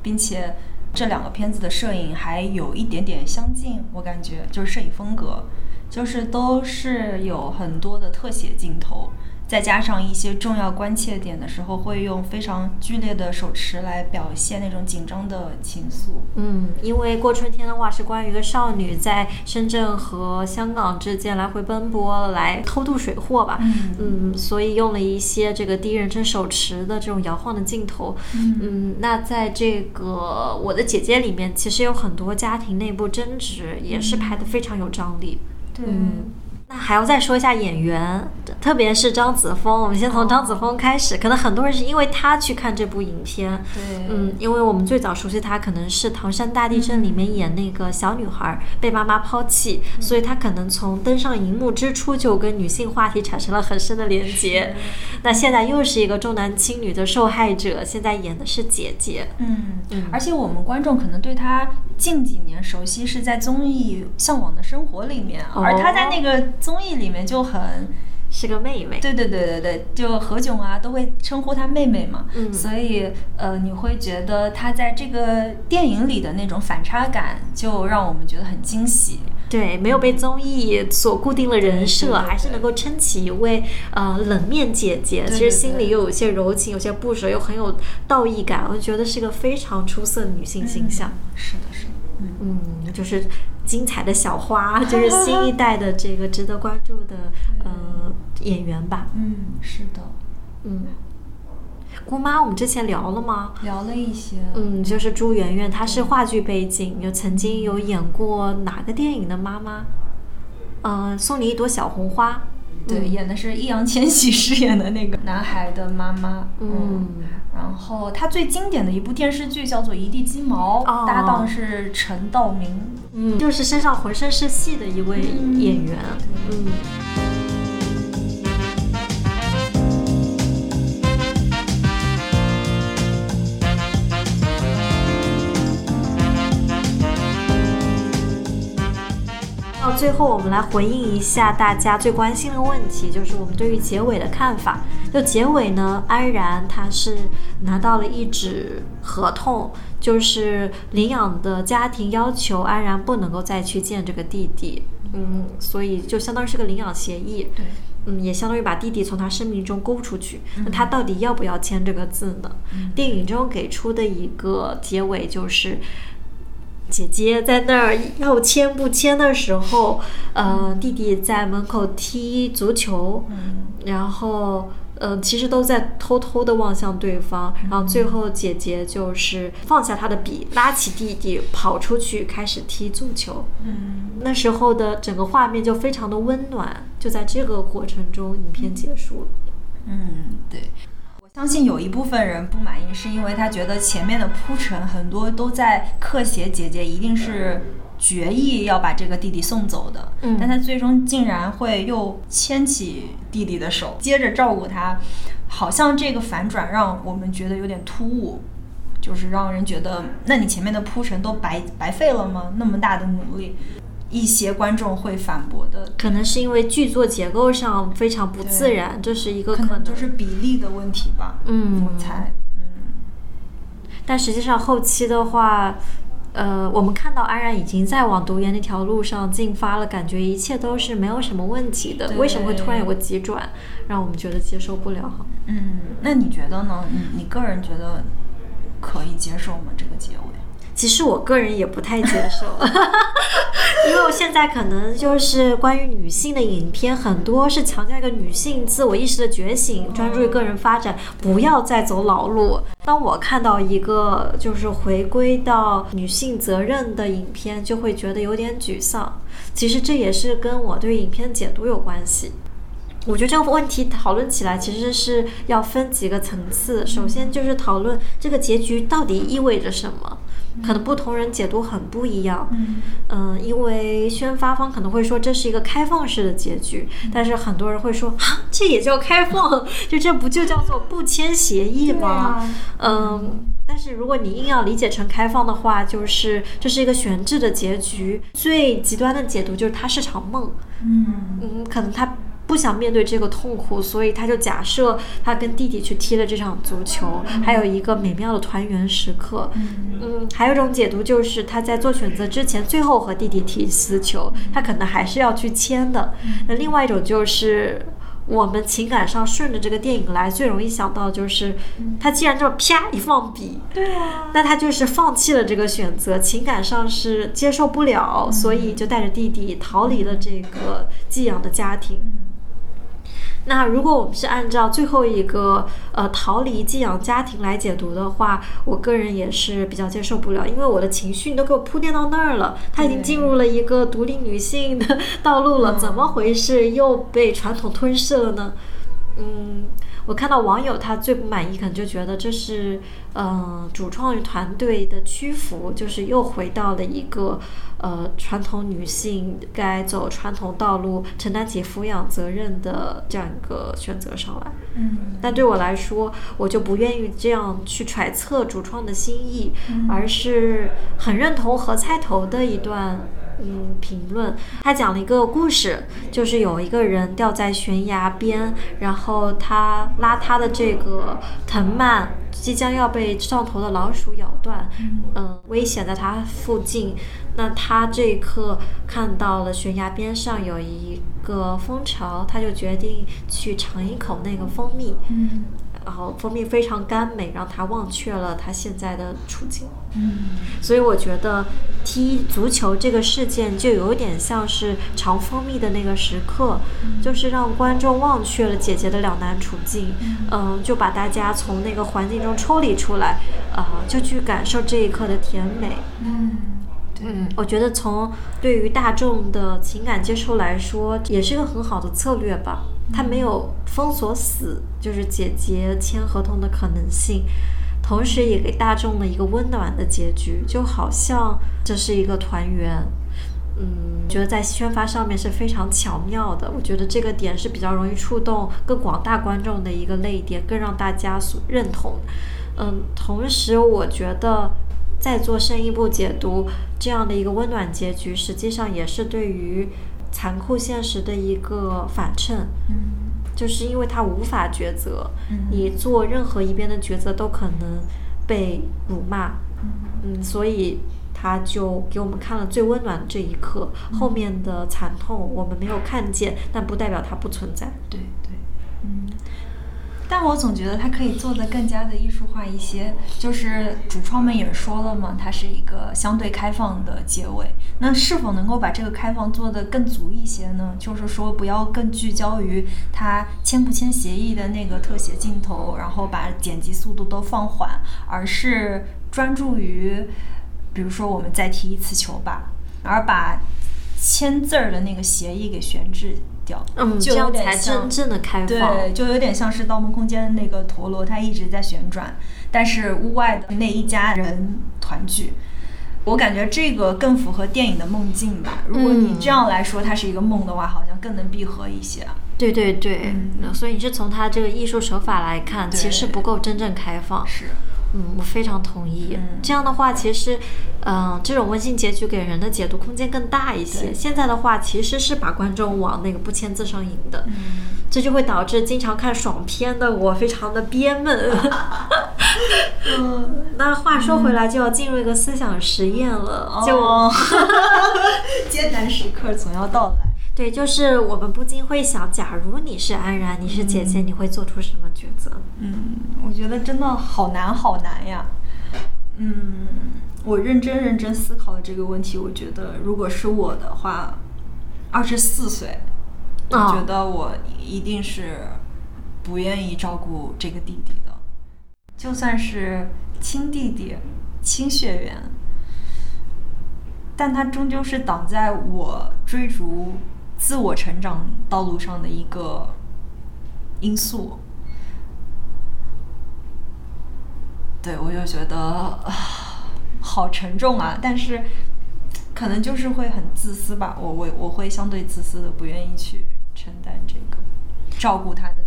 并且这两个片子的摄影还有一点点相近，我感觉就是摄影风格，就是都是有很多的特写镜头，再加上一些重要关切点的时候，会用非常剧烈的手持来表现那种紧张的情愫。嗯，因为过春天的话是关于一个少女在深圳和香港之间来回奔波，来偷渡水货吧。嗯所以用了一些这个第一人称手持的这种摇晃的镜头。嗯那在这个我的姐姐里面，其实有很多家庭内部争执，也是拍的非常有张力。对嗯，那还要再说一下演员，特别是张子枫。我们先从张子枫开始，可能很多人是因为他去看这部影片。对，嗯，因为我们最早熟悉她可能是《唐山大地震》里面演那个小女孩被妈妈抛弃，所以她可能从登上荧幕之初就跟女性话题产生了很深的连接。那现在又是一个重男轻女的受害者，现在演的是姐姐。嗯嗯而且我们观众可能对他近几年熟悉是在综艺《向往的生活》里面，哦而他在那个综艺里面就很。是个妹妹，对对对对对，就何炅啊都会称呼她妹妹嘛，嗯所以呃你会觉得她在这个电影里的那种反差感，就让我们觉得很惊喜。对，没有被综艺所固定的人设，对对对还是能够撑起一位呃冷面姐姐。其实心里又有些柔情，有些不舍，又很有道义感。我觉得是个非常出色的女性形象。是的，是的，嗯，嗯，就是精彩的小花，就是新一代的这个值得关注的呃演员吧。嗯，是的，嗯，姑妈，我们之前聊了吗？聊了一些，嗯，就是朱媛媛，她是话剧背景，有曾经有演过哪个电影的妈妈？呃，送你一朵小红花。对，嗯演的是易烊千玺饰演的那个男孩的妈妈，嗯然后她最经典的一部电视剧叫做《一地鸡毛》，哦搭档是陈道明。嗯。就是身上浑身是戏的一位演员。嗯。到最后我们来回应一下大家最关心的问题就是我们对于结尾的看法。就结尾呢安然她是拿到了一纸合同就是领养的家庭要求安然不能够再去见这个弟弟。嗯，所以就相当于是个领养协议。对。嗯，也相当于把弟弟从他生命中勾出去。那他到底要不要签这个字呢？电影中给出的一个结尾就是，姐姐在那儿要签不签的时候，呃，弟弟在门口踢足球，然后。嗯，其实都在偷偷的望向对方，然后最后姐姐就是放下她的笔，拉起弟弟跑出去开始踢足球。嗯，那时候的整个画面就非常的温暖，就在这个过程中，影片结束了。嗯，对，我相信有一部分人不满意，是因为他觉得前面的铺陈很多都在刻写姐姐一定是。决意要把这个弟弟送走的，嗯，但他最终竟然会又牵起弟弟的手，接着照顾他，好像这个反转让我们觉得有点突兀，就是让人觉得，那你前面的铺陈都白白费了吗？那么大的努力，一些观众会反驳的，可能是因为剧作结构上非常不自然，这是一个可能就是比例的问题吧，嗯，我猜，嗯，但实际上后期的话。呃，我们看到安然已经在往读研那条路上进发了，感觉一切都是没有什么问题的。为什么会突然有个急转，让我们觉得接受不了？嗯，那你觉得呢？你你个人觉得可以接受吗？这个结尾？其实我个人也不太接受，因为我现在可能就是关于女性的影片很多是强调一个女性自我意识的觉醒，专注于个人发展，不要再走老路。当我看到一个就是回归到女性责任的影片，就会觉得有点沮丧。其实这也是跟我对影片解读有关系。我觉得这个问题讨论起来其实是要分几个层次，首先就是讨论这个结局到底意味着什么。可能不同人解读很不一样，嗯，因为宣发方可能会说这是一个开放式的结局，但是很多人会说啊，这也叫开放？就这不就叫做不签协议吗？嗯，但是如果你硬要理解成开放的话，就是这是一个悬置的结局。最极端的解读就是它是场梦，嗯嗯，可能他。不想面对这个痛苦，所以他就假设他跟弟弟去踢了这场足球，还有一个美妙的团圆时刻。嗯，还有一种解读就是他在做选择之前，最后和弟弟踢私球，他可能还是要去签的。那另外一种就是我们情感上顺着这个电影来，最容易想到就是他既然这么啪一放笔，对啊，那他就是放弃了这个选择，情感上是接受不了，所以就带着弟弟逃离了这个寄养的家庭。那如果我们是按照最后一个呃逃离寄养家庭来解读的话，我个人也是比较接受不了，因为我的情绪你都给我铺垫到那儿了，她已经进入了一个独立女性的道路了，怎么回事又被传统吞噬了呢？嗯。我看到网友他最不满意，可能就觉得这是，嗯，主创团队的屈服，就是又回到了一个，呃，传统女性该走传统道路、承担起抚养责任的这样一个选择上来。嗯，但对我来说，我就不愿意这样去揣测主创的心意，而是很认同何菜头的一段。嗯，评论他讲了一个故事，就是有一个人掉在悬崖边，然后他拉他的这个藤蔓即将要被上头的老鼠咬断，嗯，危险在他附近。那他这一刻看到了悬崖边上有一个蜂巢，他就决定去尝一口那个蜂蜜。嗯。然后蜂蜜非常甘美，让他忘却了他现在的处境。嗯，所以我觉得踢足球这个事件就有点像是尝蜂蜜的那个时刻，就是让观众忘却了姐姐的两难处境，嗯，就把大家从那个环境中抽离出来，啊，就去感受这一刻的甜美。嗯，嗯，我觉得从对于大众的情感接受来说，也是一个很好的策略吧。他没有封锁死，就是姐姐签合同的可能性，同时也给大众了一个温暖的结局，就好像这是一个团圆。嗯，觉得在宣发上面是非常巧妙的。我觉得这个点是比较容易触动更广大观众的一个泪点，更让大家所认同。嗯，同时我觉得再做深一步解读，这样的一个温暖结局，实际上也是对于残酷现实的一个反衬。嗯就是因为他无法抉择，嗯你做任何一边的抉择都可能被辱骂，嗯，所以他就给我们看了最温暖的这一刻，后面的惨痛我们没有看见，但不代表它不存在。对。但我总觉得它可以做得更加的艺术化一些，就是主创们也说了嘛，它是一个相对开放的结尾。那是否能够把这个开放做得更足一些呢？就是说，不要更聚焦于他签不签协议的那个特写镜头，然后把剪辑速度都放缓，而是专注于，比如说我们再踢一次球吧，而把签字儿的那个协议给悬置掉，嗯，就有这样才点像真正的开放。对，就有点像是《盗梦空间》的那个陀螺，它一直在旋转，但是屋外的那一家人团聚。我感觉这个更符合电影的梦境吧。如果你嗯这样来说，它是一个梦的话，好像更能闭合一些。对对对，嗯所以你是从它这个艺术手法来看，其实不够真正开放。是，嗯，我非常同意。嗯这样的话，其实，嗯、这种温馨结局给人的解读空间更大一些。现在的话，其实是把观众往那个不签字上引的，嗯，这就会导致经常看爽片的我非常的憋闷。嗯，那话说回来，就要进入一个思想实验了。就、哦，艰难时刻总要到来。对，就是我们不禁会想，假如你是安然，你是姐姐，你会做出什么抉择？嗯，我觉得真的好难好难呀。嗯，我认真认真思考了这个问题，我觉得如果是我的话，二十四岁，我哦觉得我一定是不愿意照顾这个弟弟的，就算是亲弟弟、亲血缘，但他终究是挡在我追逐自我成长道路上的一个因素。对，我就觉得，好沉重啊！但是可能就是会很自私吧，我我我会相对自私的，不愿意去承担这个照顾他的。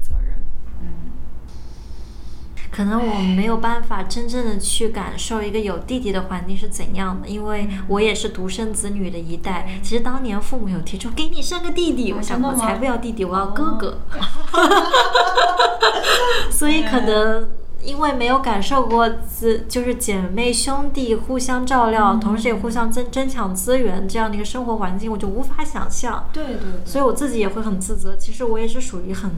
可能我们没有办法真正的去感受一个有弟弟的环境是怎样的，因为我也是独生子女的一代。其实当年父母有提出给你生个弟弟，啊我想我才不要弟弟，我要哥哥。所以可能因为没有感受过自就是姐妹兄弟互相照料，同时也互相争争抢资源这样的一个生活环境，我就无法想象。对对对，所以我自己也会很自责。其实我也是属于很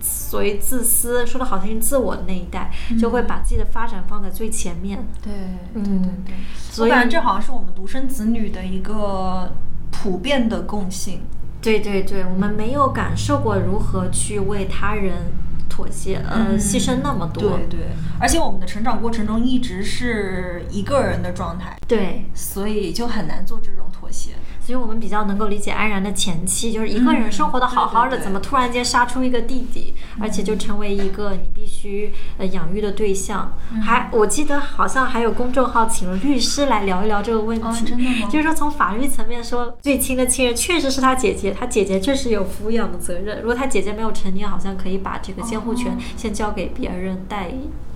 所谓自私，说的好听是自我的那一代，就会把自己的发展放在最前面。对对嗯对对，所以我感觉这好像是我们独生子女的一个普遍的共性。对对对，我们没有感受过如何去为他人妥协，呃，嗯牺牲那么多。对对，而且我们的成长过程中一直是一个人的状态，对所以就很难做这种妥协。所以我们比较能够理解安然的前妻，就是一个人生活的好好的，嗯对对对怎么突然间杀出一个弟弟，而且就成为一个你必须呃养育的对象。嗯还我记得好像还有公众号请了律师来聊一聊这个问题，哦真的吗就是说从法律层面说，最亲的亲人确实是他姐姐，他姐姐确实有抚养的责任。如果他姐姐没有成年，好像可以把这个监护权哦先交给别人代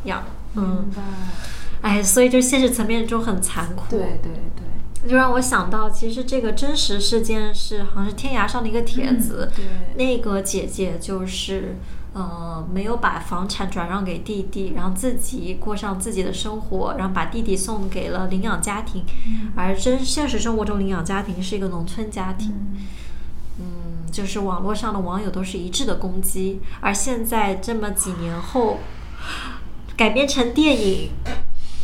养。嗯。哎，所以就现实层面中很残酷。对对对，就让我想到，其实这个真实事件是好像是天涯上的一个帖子，嗯对那个姐姐就是呃没有把房产转让给弟弟，然后自己过上自己的生活，然后把弟弟送给了领养家庭，而真现实生活中领养家庭是一个农村家庭。嗯，就是网络上的网友都是一致的攻击，而现在这么几年后改编成电影，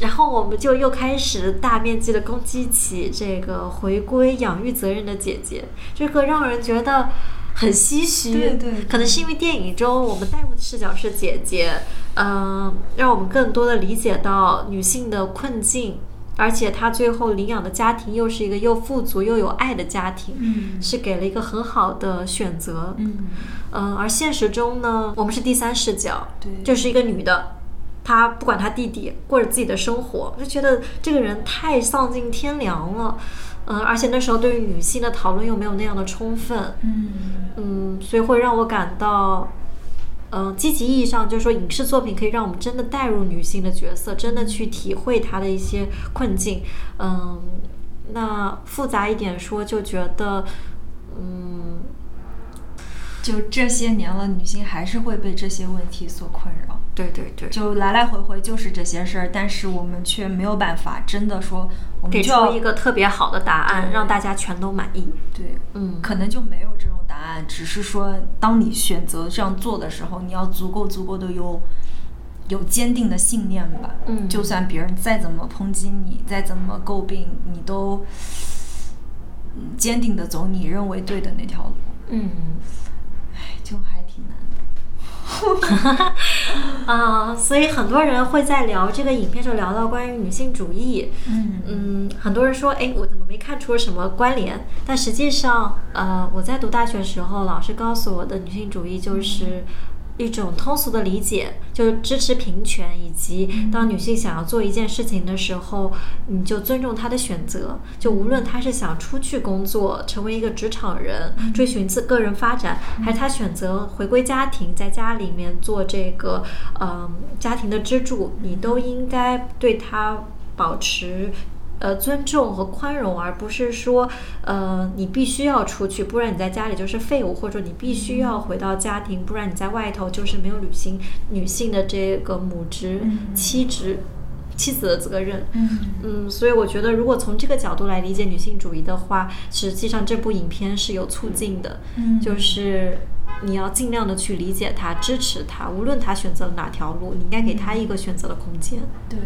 然后我们就又开始大面积的攻击起这个回归养育责任的姐姐，这个让人觉得很唏嘘。对对对可能是因为电影中我们带入的视角是姐姐，嗯、让我们更多的理解到女性的困境。而且她最后领养的家庭又是一个又富足又有爱的家庭，嗯是给了一个很好的选择。嗯，嗯，而现实中呢，我们是第三视角，对就是一个女的，她不管他弟弟过着自己的生活，就觉得这个人太丧尽天良了。嗯，而且那时候对于女性的讨论又没有那样的充分，嗯嗯，所以会让我感到，嗯，积极意义上就是说，影视作品可以让我们真的带入女性的角色，真的去体会她的一些困境。嗯，那复杂一点说，就觉得，嗯，就这些年了，女性还是会被这些问题所困扰。对对对，就来来回回就是这些事儿，但是我们却没有办法真的说，我们给出一个特别好的答案，让大家全都满意。对，嗯可能就没有这种答案，只是说，当你选择这样做的时候，你要足够足够的有有坚定的信念吧。嗯就算别人再怎么抨击你，再怎么诟病，你都嗯坚定的走你认为对的那条路。嗯。哎，就还挺难的。啊、所以很多人会在聊这个影片的时候聊到关于女性主义。嗯嗯，很多人说，哎，我怎么没看出什么关联？但实际上，呃，我在读大学的时候，老师告诉我的女性主义就是一种通俗的理解，就是支持平权，以及当女性想要做一件事情的时候，你就尊重她的选择。就无论她是想出去工作，成为一个职场人，追寻自个人发展，还是她选择回归家庭，在家里面做这个嗯、家庭的支柱，你都应该对她保持。呃，尊重和宽容，而不是说，呃，你必须要出去，不然你在家里就是废物，或者你必须要回到家庭，不然你在外头就是没有履行女性的这个母职、嗯妻职、妻子的责任。嗯嗯，所以我觉得，如果从这个角度来理解女性主义的话，实际上这部影片是有促进的，嗯就是你要尽量的去理解她、支持她，无论她选择了哪条路，你应该给她一个选择的空间。对，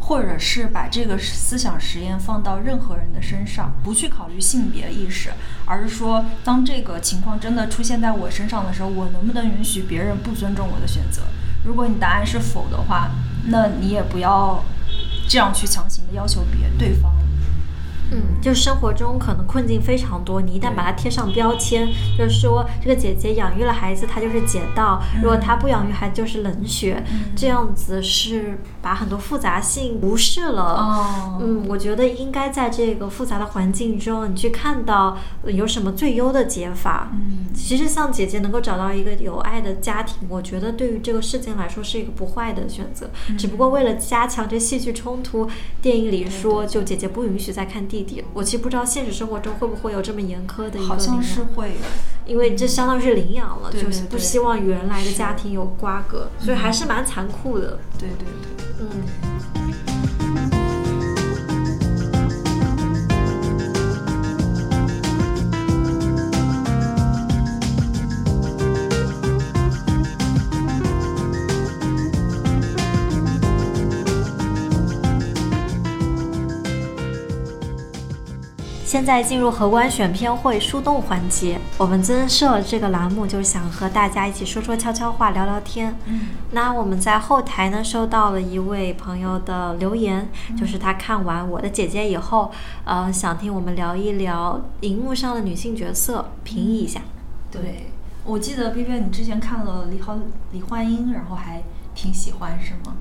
或者是把这个思想实验放到任何人的身上，不去考虑性别意识，而是说，当这个情况真的出现在我身上的时候，我能不能允许别人不尊重我的选择？如果你答案是否的话，那你也不要这样去强行的要求别对方。嗯，就生活中可能困境非常多，你一旦把它贴上标签，就是说这个姐姐养育了孩子，她就是姐道；如果她不养育孩子，就是冷血。这样子是把很多复杂性无视了。哦嗯，我觉得应该在这个复杂的环境中，你去看到呃有什么最优的解法。嗯其实像姐姐能够找到一个有爱的家庭，我觉得对于这个事情来说是一个不坏的选择。只不过为了加强这戏剧冲突，电影里说就姐姐不允许再看我其实不知道现实生活中会不会有这么严苛的一个好像是会有。因为这相当于是领养了，对就是不希望原来的家庭有瓜葛，所以还是蛮残酷的。对对对。嗯。现在进入荷官选片会树洞环节，我们增设这个栏目，就是想和大家一起说说悄悄话，聊聊天。嗯那我们在后台呢收到了一位朋友的留言，就是他看完《我的姐姐》以后，呃，想听我们聊一聊荧幕上的女性角色，评议一下。对，我记得 B B 你之前看了李好李焕英，然后还挺喜欢是吗？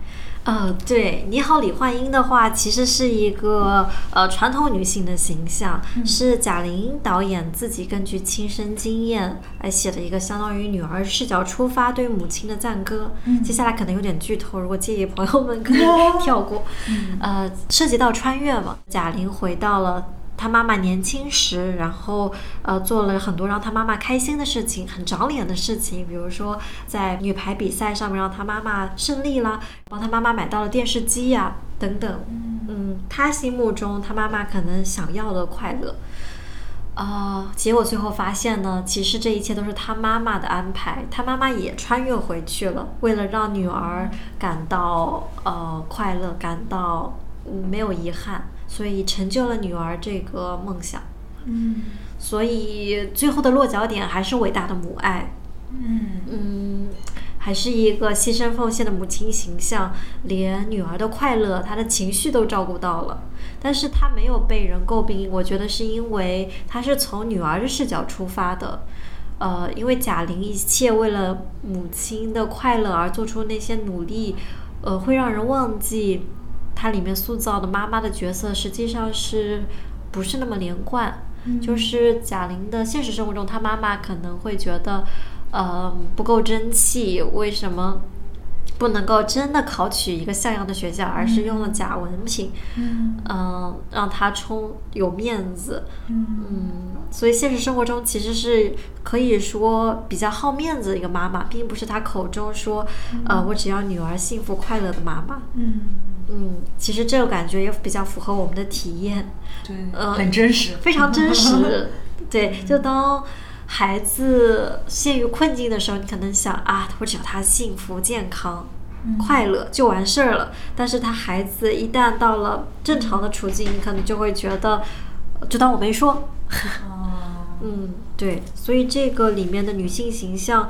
呃，对，你好，李焕英的话，其实是一个呃传统女性的形象，是贾玲导演自己根据亲身经验来写的一个相当于女儿视角出发对母亲的赞歌。嗯接下来可能有点剧透，如果介意朋友们可以 跳过。呃，涉及到穿越嘛，贾玲回到了。她妈妈年轻时，然后呃做了很多让他妈妈开心的事情，很长脸的事情，比如说在女排比赛上面让他妈妈胜利啦，帮他妈妈买到了电视机呀、等等。嗯，他心目中他妈妈可能想要的快乐，啊、结果最后发现呢，其实这一切都是他妈妈的安排，他妈妈也穿越回去了，为了让女儿感到呃快乐，感到、嗯、没有遗憾，所以成就了女儿这个梦想。嗯所以最后的落脚点还是伟大的母爱，嗯嗯，还是一个牺牲奉献的母亲形象，连女儿的快乐、她的情绪都照顾到了。但是她没有被人诟病，我觉得是因为她是从女儿的视角出发的。呃，因为贾玲一切为了母亲的快乐而做出那些努力，呃，会让人忘记它里面塑造的妈妈的角色实际上是不是那么连贯。就是贾玲的现实生活中，她妈妈可能会觉得，呃不够争气？为什么不能够真的考取一个像样的学校，而是用了假文凭？嗯嗯、让他充有面子。嗯嗯，所以现实生活中其实是可以说比较好面子的一个妈妈，并不是她口中说，呃，我只要女儿幸福快乐的妈妈。嗯，嗯，其实这个感觉也比较符合我们的体验，对，呃很真实，非常真实。对，就当孩子陷于困境的时候，你可能想啊，我只要他幸福、健康、快乐就完事儿了。但是他孩子一旦到了正常的处境，你可能就会觉得，就当我没说。哦，嗯，对，所以这个里面的女性形象，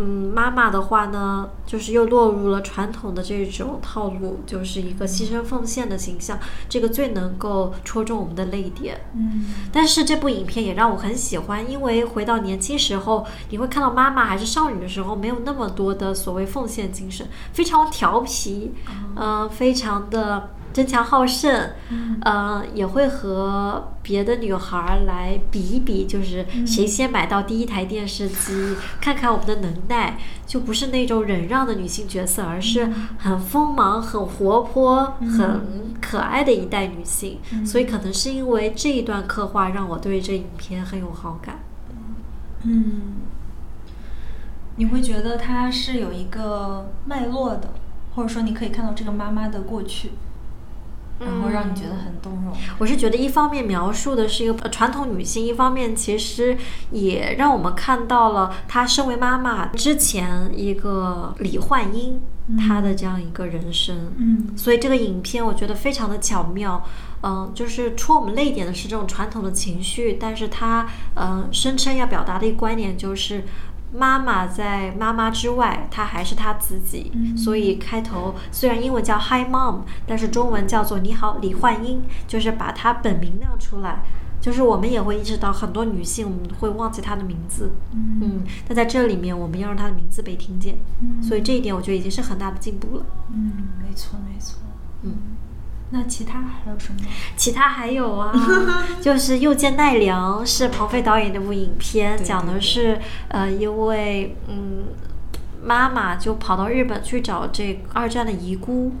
嗯，妈妈的话呢，就是又落入了传统的这种套路，就是一个牺牲奉献的形象，这个最能够戳中我们的泪点。嗯但是这部影片也让我很喜欢，因为回到年轻时候，你会看到妈妈还是少女的时候，没有那么多的所谓奉献精神，非常调皮，嗯、非常的争强好胜，呃，也会和别的女孩儿来比一比，就是谁先买到第一台电视机，看看我们的能耐，就不是那种忍让的女性角色，而是很锋芒、很活泼、很可爱的一代女性。所以可能是因为这一段刻画，让我对这影片很有好感。嗯，你会觉得它是有一个脉络的，或者说你可以看到这个妈妈的过去，然后让你觉得很动容。我是觉得，一方面描述的是一个呃传统女性，一方面其实也让我们看到了她身为妈妈之前一个李焕英她的这样一个人生。嗯所以这个影片我觉得非常的巧妙，嗯、就是戳我们泪点的是这种传统的情绪，但是她嗯、声称要表达的一个观点就是。妈妈在妈妈之外，她还是她自己。所以开头虽然英文叫 Hi Mom，但是中文叫做你好李焕英，就是把她本名亮出来。就是我们也会意识到，很多女性我们会忘记她的名字，嗯，但在这里面我们要让她的名字被听见，所以这一点我觉得已经是很大的进步了。嗯，没错没错。嗯，那其他还有什么？其他还有啊，就是《又见奈良》是鹏飞导演那部影片，讲的是呃一位嗯妈妈就跑到日本去找这二战的遗孤，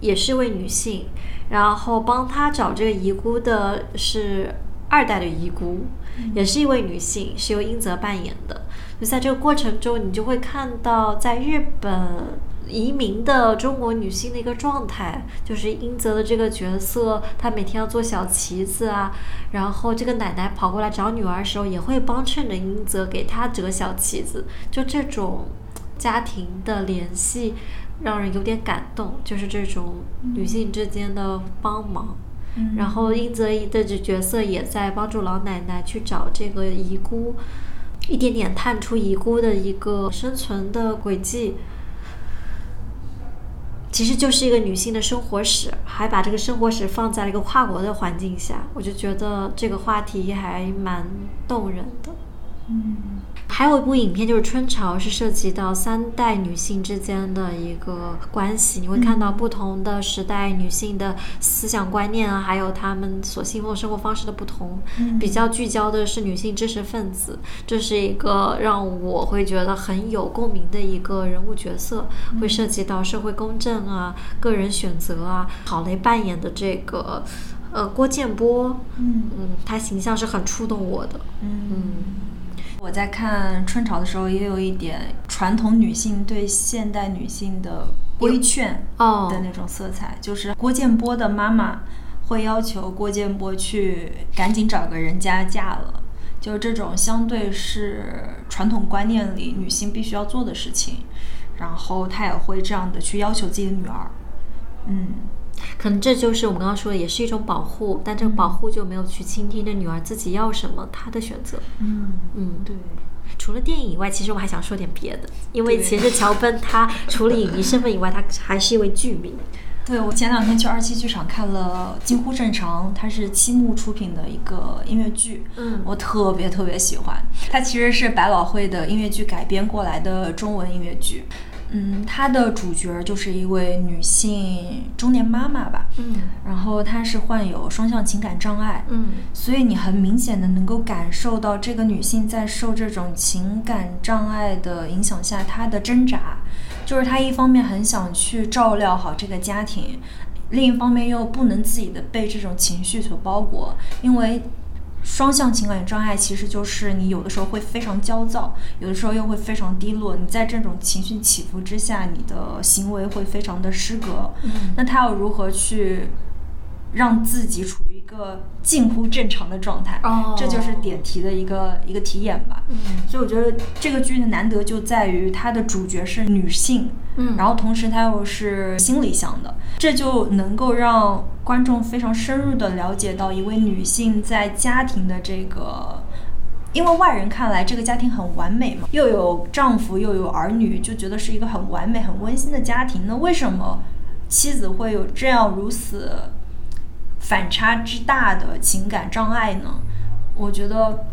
也是一位女性，然后帮她找这个遗孤的是二代的遗孤，也是一位女性，是由英泽扮演的。就在这个过程中，你就会看到在日本移民的中国女性的一个状态，就是英泽的这个角色，她每天要做小旗子啊，然后这个奶奶跑过来找女儿的时候，也会帮衬着英泽给她折小旗子，就这种家庭的联系，让人有点感动，就是这种女性之间的帮忙。然后英泽的这角色也在帮助老奶奶去找这个遗孤，一点点探出遗孤的一个生存的轨迹。其实就是一个女性的生活史，还把这个生活史放在了一个跨国的环境下，我就觉得这个话题还蛮动人的。嗯还有一部影片就是《春潮》，是涉及到三代女性之间的一个关系。你会看到不同的时代女性的思想观念啊，还有她们所信奉生活方式的不同。比较聚焦的是女性知识分子，这是一个让我会觉得很有共鸣的一个人物角色，会涉及到社会公正啊、个人选择啊。郝蕾扮演的这个呃郭建波，嗯嗯，他形象是很触动我的。嗯。我在看《春潮》的时候，也有一点传统女性对现代女性的规劝哦。的那种色彩，就是郭建波的妈妈会要求郭建波去赶紧找个人家嫁了，就是这种相对是传统观念里女性必须要做的事情，然后她也会这样的去要求自己的女儿，嗯。可能这就是我们刚刚说的，也是一种保护，但这个保护就没有去倾听这女儿自己要什么，她的选择。嗯嗯，对，除了电影以外，其实我还想说点别的，因为其实乔奔他除了影迷身份以外，他还是一位剧迷。对我前两天去二七剧场看了《近乎正常》，它是七木出品的一个音乐剧，嗯我特别特别喜欢。它其实是百老汇的音乐剧改编过来的中文音乐剧。嗯，它的主角就是一位女性中年妈妈吧，嗯。然后她是患有双向情感障碍，嗯。所以你很明显的能够感受到这个女性在受这种情感障碍的影响下，她的挣扎，就是她一方面很想去照料好这个家庭，另一方面又不能自己的被这种情绪所包裹，因为。双向情感障碍其实就是你有的时候会非常焦躁，有的时候又会非常低落。你在这种情绪起伏之下，你的行为会非常的失格。嗯那他要如何去让自己处于一个近乎正常的状态？哦这就是点题的一个一个题眼吧。嗯所以我觉得这个剧的难得就在于它的主角是女性，嗯，然后同时它又是心理向的，这就能够让观众非常深入的了解到一位女性在家庭的这个。因为外人看来，这个家庭很完美嘛，又有丈夫又有儿女，就觉得是一个很完美、很温馨的家庭。那为什么妻子会有这样如此反差之大的情感障碍呢？我觉得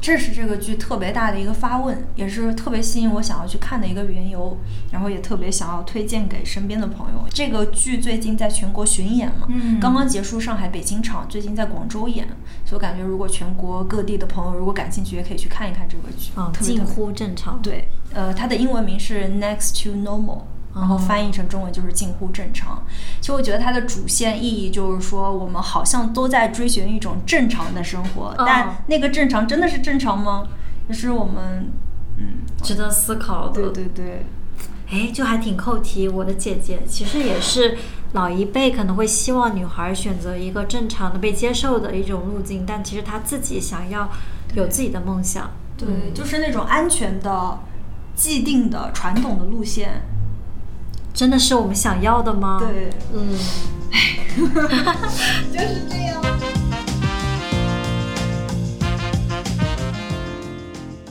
这是这个剧特别大的一个发问，也是特别吸引我想要去看的一个缘由，然后也特别想要推荐给身边的朋友。这个剧最近在全国巡演嘛，嗯刚刚结束上海、北京场，最近在广州演，所以我感觉如果全国各地的朋友如果感兴趣，也可以去看一看这个剧，嗯，近乎正常。对，呃，它的英文名是 Next to Normal，然后翻译成中文就是近乎正常。其实我觉得它的主线意义就是说，我们好像都在追寻一种正常的生活，哦但那个正常真的是正常吗？就是我们，嗯，值得思考的。对对对，哎，就还挺扣题。我的姐姐其实也是老一辈可能会希望女孩选择一个正常的、被接受的一种路径，但其实她自己想要有自己的梦想。对，嗯就是那种安全的、既定的、传统的路线。真的是我们想要的吗？，对，嗯。就是这样。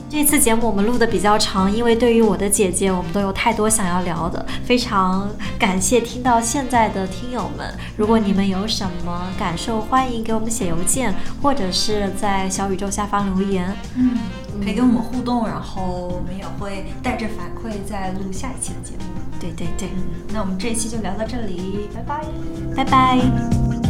这次节目我们录的比较长，因为对于我的姐姐，我们都有太多想要聊的。非常感谢听到现在的听友们，如果你们有什么感受，欢迎给我们写邮件，或者是在小宇宙下方留言。嗯，可以跟我们互动，然后我们也会带着反馈再录下一期的节目。对对对，那我们这一期就聊到这里，拜拜。拜拜。